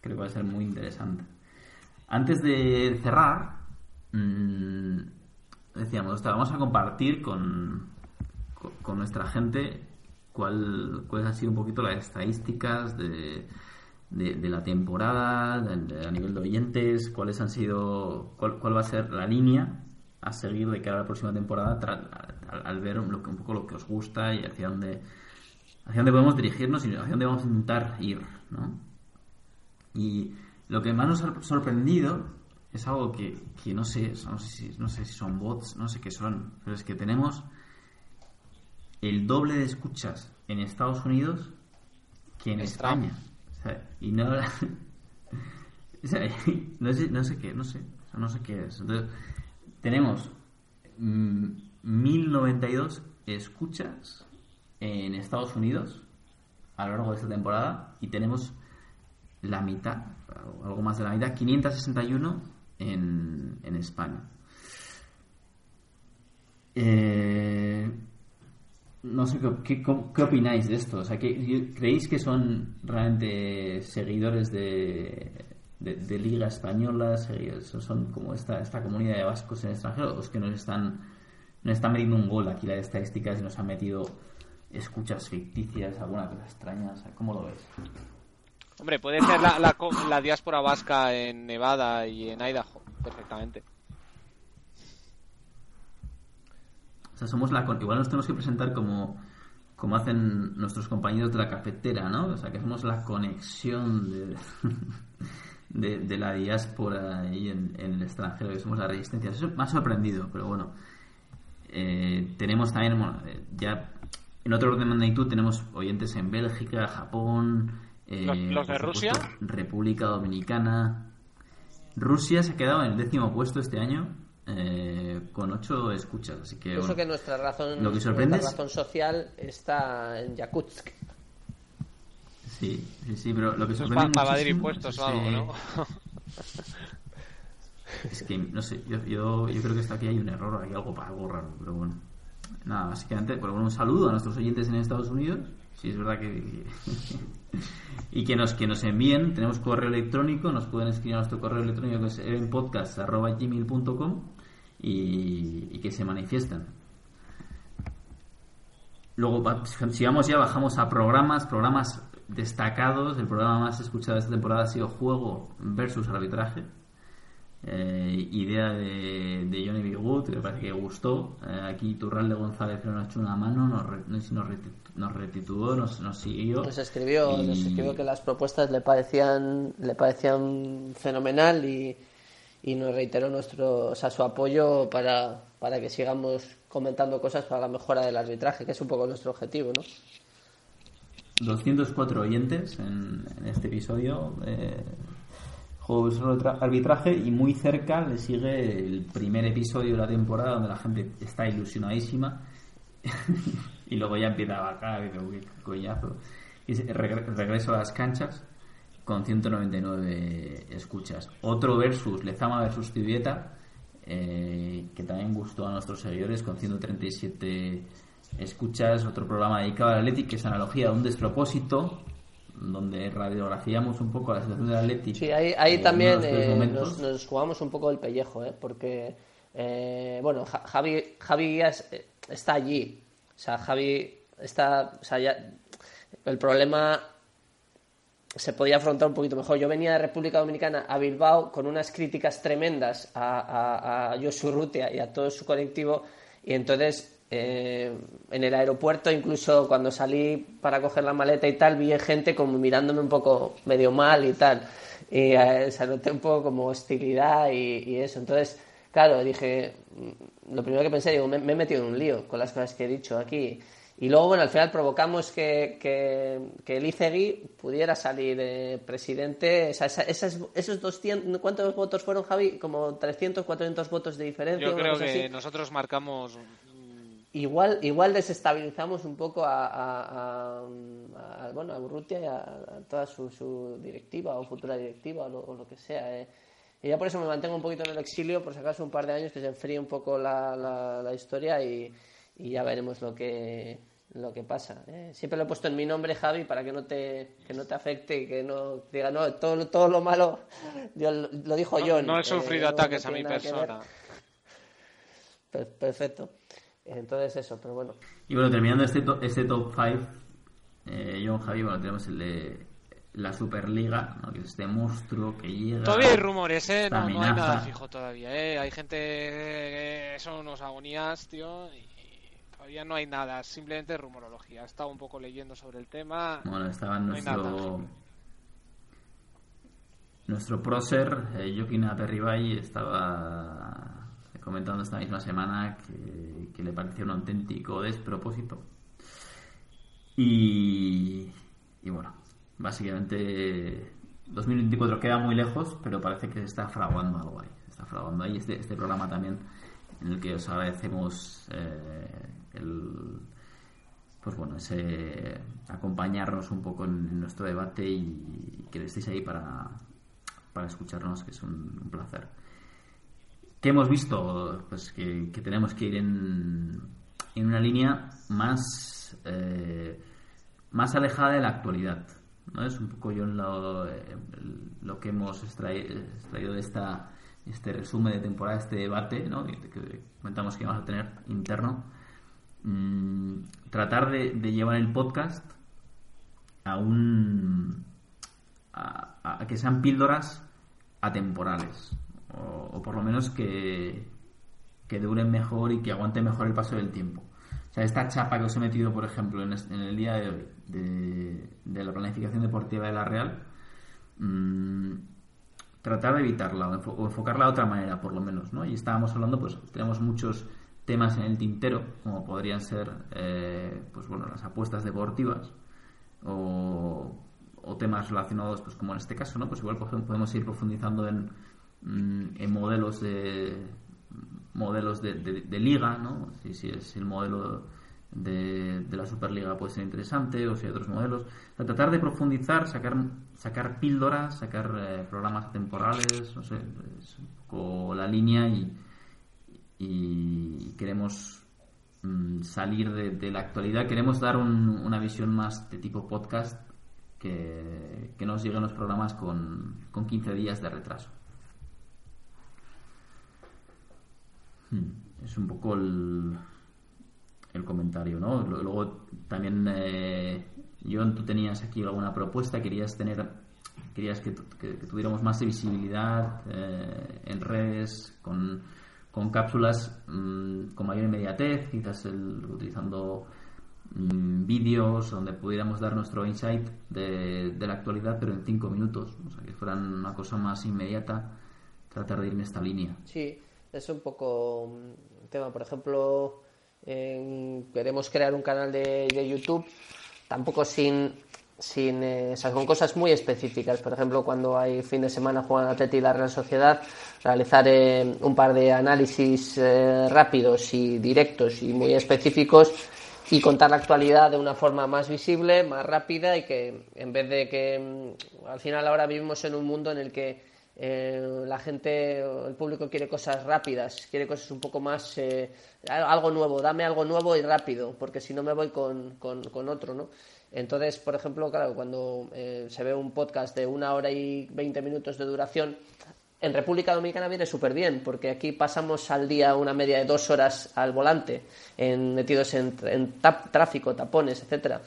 creo que va a ser muy interesante. Antes de cerrar, mm, decíamos, "Ostras, vamos a compartir con, con, nuestra gente cuál, cuáles han sido un poquito las estadísticas de, de, la temporada, a nivel de oyentes, cuáles han sido, cuál, cuál va a ser la línea a seguir de cara a la próxima temporada al, al ver lo que- un poco lo que os gusta y hacia dónde hacia dónde podemos dirigirnos y hacia dónde vamos a intentar ir, ¿no? Y lo que más nos ha sorprendido es algo que, que no sé, no sé, si, no sé si son bots, no sé qué son, pero es que tenemos el doble de escuchas en Estados Unidos que en Es España. O sea, y no, <laughs> o sea, <laughs> no, sé, no sé qué, no sé, o sea, no sé qué es. Entonces, tenemos mm, 1092 escuchas en Estados Unidos a lo largo de esta temporada y tenemos la mitad, algo más de la mitad, 561 en, en España. Eh, no sé qué, qué, qué opináis de esto. O sea, ¿qué- ¿creéis que son realmente seguidores de, de, Liga Española? ¿Son como esta, esta comunidad de vascos en el extranjero? ¿O es que nos están, nos están metiendo un gol aquí las estadísticas y nos han metido escuchas ficticias, alguna cosa extraña? O sea, ¿Cómo lo ves? Hombre, puede ser la, la, la diáspora vasca en Nevada y en Idaho, perfectamente. O sea, somos la igual nos tenemos que presentar como como hacen nuestros compañeros de la cafetera, ¿no? O sea, que somos la conexión <laughs> de, de, la diáspora ahí en, en el extranjero, que somos la resistencia. Eso me ha sorprendido, pero bueno. Eh, tenemos también, bueno, eh, ya en otro orden de magnitud tenemos oyentes en Bélgica, Japón, eh, ¿Los- los de Rusia? supuesto, República Dominicana. Rusia se ha quedado en el décimo puesto este año eh, con ocho escuchas, así que bueno. que nuestra razón, Lo que sorprende nuestra es- razón social está en Yakutsk. Sí, sí, sí, pero lo que Eso es sorprende para impuestos o algo, ¿no? <laughs> Es que, no sé, yo, yo, yo creo que está aquí hay un error, hay algo, algo raro, pero bueno. Nada, básicamente, por bueno, un saludo a nuestros oyentes en Estados Unidos. Si es verdad que. Y que nos, que nos envíen, tenemos correo electrónico, nos pueden escribir a nuestro correo electrónico que es evenpodcast.gmail.com y, y que se manifiesten. Luego, si vamos ya, bajamos a programas, programas destacados. El programa más escuchado esta temporada ha sido Juego versus Arbitraje. Eh, idea de, de Johnny B. Wood, que parece que gustó. Eh, aquí Turral de González nos echó una mano, nos, re- nos, retitu- nos retituó, nos, nos siguió. Nos escribió, Y- nos escribió que las propuestas le parecían, le parecían fenomenal y, y nos reiteró nuestro, o sea, su apoyo para, para que sigamos comentando cosas para la mejora del arbitraje, que es un poco nuestro objetivo, ¿no? 204 oyentes en, en este episodio. Eh, Juego Arbitra- arbitraje y muy cerca le sigue el primer episodio de la temporada donde la gente está ilusionadísima <laughs> y luego ya empieza a bajar y dice, "Uy, qué coñazo. Y es regre- regreso a las canchas con 199 escuchas. Otro versus Lezama versus Tibieta eh, que también gustó a nuestros seguidores con 137 escuchas. Otro programa dedicado al Athletic que es analogía de un despropósito donde radiografiamos un poco la situación del Athletic. Sí, ahí, ahí en también eh, nos, nos jugamos un poco el pellejo, ¿eh? porque, eh, bueno, Ja- Javi, Javi Guías eh, está allí. O sea, Javi está. O sea, ya, el problema se podía afrontar un poquito mejor. Yo venía de República Dominicana a Bilbao con unas críticas tremendas a, a, a Josu Rutia y a todo su colectivo y entonces eh, en el aeropuerto incluso cuando salí para coger la maleta y tal vi gente como mirándome un poco medio mal y tal y eh, se noté un poco como hostilidad y, y eso entonces claro dije mm, lo primero que pensé digo me, me he metido en un lío con las cosas que he dicho aquí y luego, bueno, al final provocamos que, que, que el ICEGI pudiera salir eh, presidente. O sea, esas- esos 200, ¿cuántos votos fueron, Javi? Como 300, 400 votos de diferencia. Yo creo que así. nosotros marcamos Igual, igual desestabilizamos un poco a, a- a- a- bueno, a Urrutia y a, toda su, su directiva o futura directiva o lo, o lo que sea. eh. Y ya por eso me mantengo un poquito en el exilio, por si acaso un par de años que se enfríe un poco la, la, la historia y, y ya veremos lo que lo que pasa. eh. Siempre lo he puesto en mi nombre, Javi, para que no te, que no te afecte y que no diga, no, todo, lo- todo lo malo yo, lo, dijo no, John. no he eh, sufrido no- ataques no a mi persona. Per- Perfecto. Entonces eso, pero bueno. Y bueno, terminando este, to- este top 5, eh, John Javi, bueno, tenemos el de la Superliga, ¿no? que es este monstruo que llega. Todavía hay rumores, ¿eh? No, no hay nada fijo todavía, ¿eh? Hay gente que son unos agonías, tío, y todavía no hay nada, simplemente rumorología. He estado un poco leyendo sobre el tema. Bueno, estaba No nuestro nuestro prócer, eh, Joaquín Aperribay, estaba comentando esta misma semana que, le parecía un auténtico despropósito. Y, y bueno, básicamente 2024 queda muy lejos, pero parece que se está fraguando algo ahí. Se está fraguando ahí este, este programa también en el que os agradecemos eh, el pues bueno, ese acompañarnos un poco en, nuestro debate y, que estéis ahí para, para escucharnos, que es un placer. ¿Qué hemos visto? Pues que, que tenemos que ir en, en una línea más, eh, más alejada de la actualidad. ¿no? Es un poco yo lo, eh, lo que hemos extraído, de esta, este resumen de temporada, este debate ¿no? que, que comentamos que vamos a tener interno. Mm, tratar de, llevar el podcast a un a que sean píldoras atemporales o, por lo menos que, que duren mejor y que aguanten mejor el paso del tiempo. O sea, esta chapa que os he metido, por ejemplo, en, el día de hoy de, la planificación deportiva de la Real, mm, tratar de evitarla o, enfo- o enfocarla de otra manera, por lo menos, ¿no? Y estábamos hablando, pues tenemos muchos temas en el tintero, como podrían ser, eh, pues bueno, las apuestas deportivas o, o temas relacionados, pues como en este caso, ¿no? Pues igual podemos ir profundizando en, en modelos de modelos de, de- liga, ¿no? Si, si es el modelo de, la Superliga puede ser interesante o si hay otros modelos. O tratar de profundizar, sacar, sacar píldoras, sacar eh, programas temporales, no sé, es un poco la línea y, queremos mm, salir de, de la actualidad, queremos dar un- una visión más de tipo podcast que, que nos lleguen los programas con, con 15 días de retraso. Es un poco el, el comentario, ¿no? Luego también, eh, John, tú tenías aquí alguna propuesta, querías tener, querías que, que- que tuviéramos más visibilidad eh, en redes, con, con cápsulas mm, con mayor inmediatez, quizás el- utilizando mm, vídeos donde pudiéramos dar nuestro insight de, de la actualidad, pero en cinco minutos, o sea, que fueran una cosa más inmediata, tratar de ir en esta línea. Sí, es un poco un tema. Por ejemplo, queremos crear un canal de, de YouTube, tampoco sin, sin eh, cosas muy específicas. Por ejemplo, cuando hay fin de semana juegan Atleti y la Real Sociedad, realizar eh, un par de análisis eh, rápidos y directos y muy específicos y contar la actualidad de una forma más visible, más rápida y que en vez de que mm, al final ahora vivimos en un mundo en el que eh, la gente, el público quiere cosas rápidas, quiere cosas un poco más, eh, algo nuevo, dame algo nuevo y rápido, porque si no me voy con, con, con otro, ¿no? Entonces, por ejemplo, claro, cuando eh, se ve un podcast de una hora y veinte minutos de duración, en República Dominicana viene súper bien, porque aquí pasamos al día una media de dos horas al volante, en- metidos en, en tráfico, tapones, etcétera.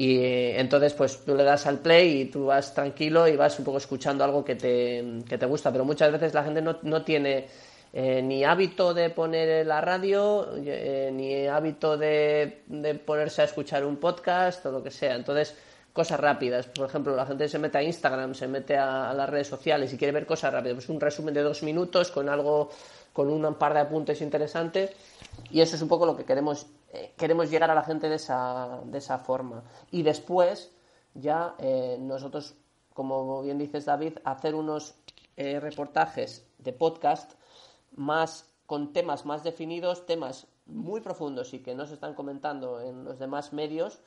Y entonces, pues tú le das al play y tú vas tranquilo y vas un poco escuchando algo que te, que te gusta. Pero muchas veces la gente no, no tiene eh, ni hábito de poner la radio, eh, ni hábito de, de ponerse a escuchar un podcast o lo que sea. Entonces, cosas rápidas. Por ejemplo, la gente se mete a Instagram, se mete a, a las redes sociales y quiere ver cosas rápidas. Pues un resumen de dos minutos con algo, con un par de apuntes interesantes. Y eso es un poco lo que queremos, queremos llegar a la gente de esa, de esa forma. Y después, ya eh, nosotros, como bien dices David, hacer unos eh, reportajes de podcast más con temas más definidos, temas muy profundos y que no se están comentando en los demás medios,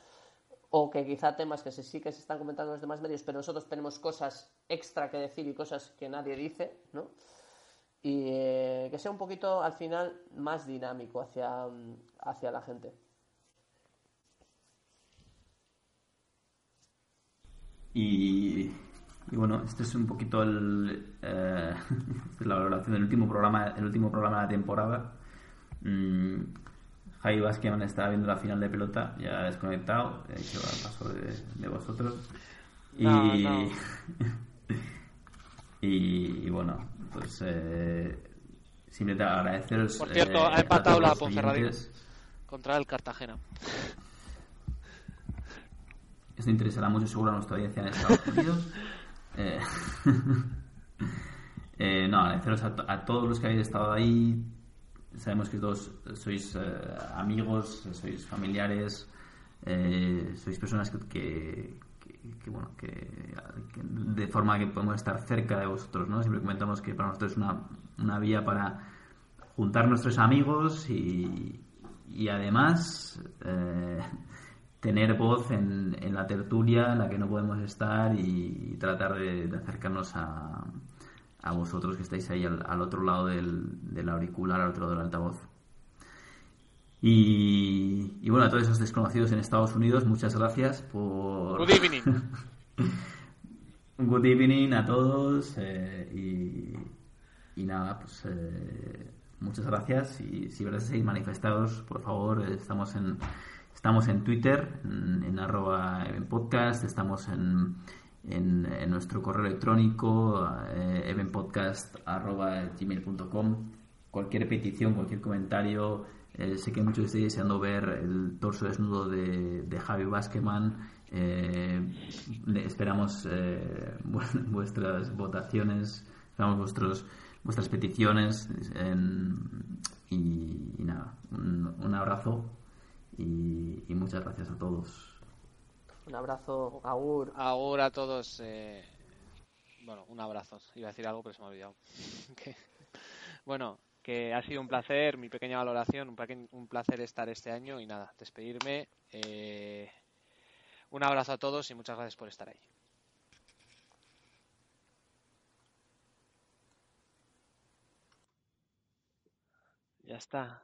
o que quizá temas que sí que se están comentando en los demás medios, pero nosotros tenemos cosas extra que decir y cosas que nadie dice, ¿no? Y eh, que sea un poquito al final más dinámico hacia, mm, hacia la gente. Y, y bueno, este es un poquito el, eh, <laughs> la valoración del último programa, el último programa de la temporada. Mm, Javi Vázquez estaba viendo la final de pelota, ya desconectado, he hecho al paso de, de vosotros. Y, no. <laughs> y, y bueno, pues eh, simplemente agradeceros. Por cierto, eh, ha empatado la Ponferradina contra el Cartagena. Esto interesará mucho seguro a nuestra audiencia en Estados Unidos. <laughs> Eh, <laughs> eh, no, agradeceros a, to- a todos los que habéis estado ahí. Sabemos que todos sois eh, amigos, sois familiares, sois personas que, que- que- bueno, que, de forma que podemos estar cerca de vosotros, ¿no? Siempre comentamos que para nosotros es una, una vía para juntar nuestros amigos y, y además eh, tener voz en, en la tertulia en la que no podemos estar y, tratar de, de acercarnos a, a vosotros que estáis ahí al, al otro lado del, del auricular, al otro lado del altavoz. Y, y bueno, a todos esos desconocidos en Estados Unidos, muchas gracias por... Good evening. <laughs> Good evening a todos eh, y, y nada, pues eh, muchas gracias y si queréis manifestados, por favor, estamos en estamos en Twitter, en, en arroba en podcast, estamos en, en, en nuestro correo electrónico, eh, evenpodcast arroba gmail.com, cualquier petición, cualquier comentario, eh, sé que muchos estáis deseando ver el torso desnudo de, de Javi Basqueman. Eh, esperamos eh, <laughs> vu- vuestras votaciones, esperamos vuestros, vuestras peticiones. en- y, y nada, un, un abrazo y, y muchas gracias a todos. Un abrazo, Agur. Ahora a todos. eh, Bueno, un abrazo. Iba a decir algo, pero se me ha olvidado. <laughs> Bueno, que ha sido un placer, mi pequeña valoración, un, placer estar este año y nada, despedirme. Eh, un abrazo a todos y muchas gracias por estar ahí. Ya está.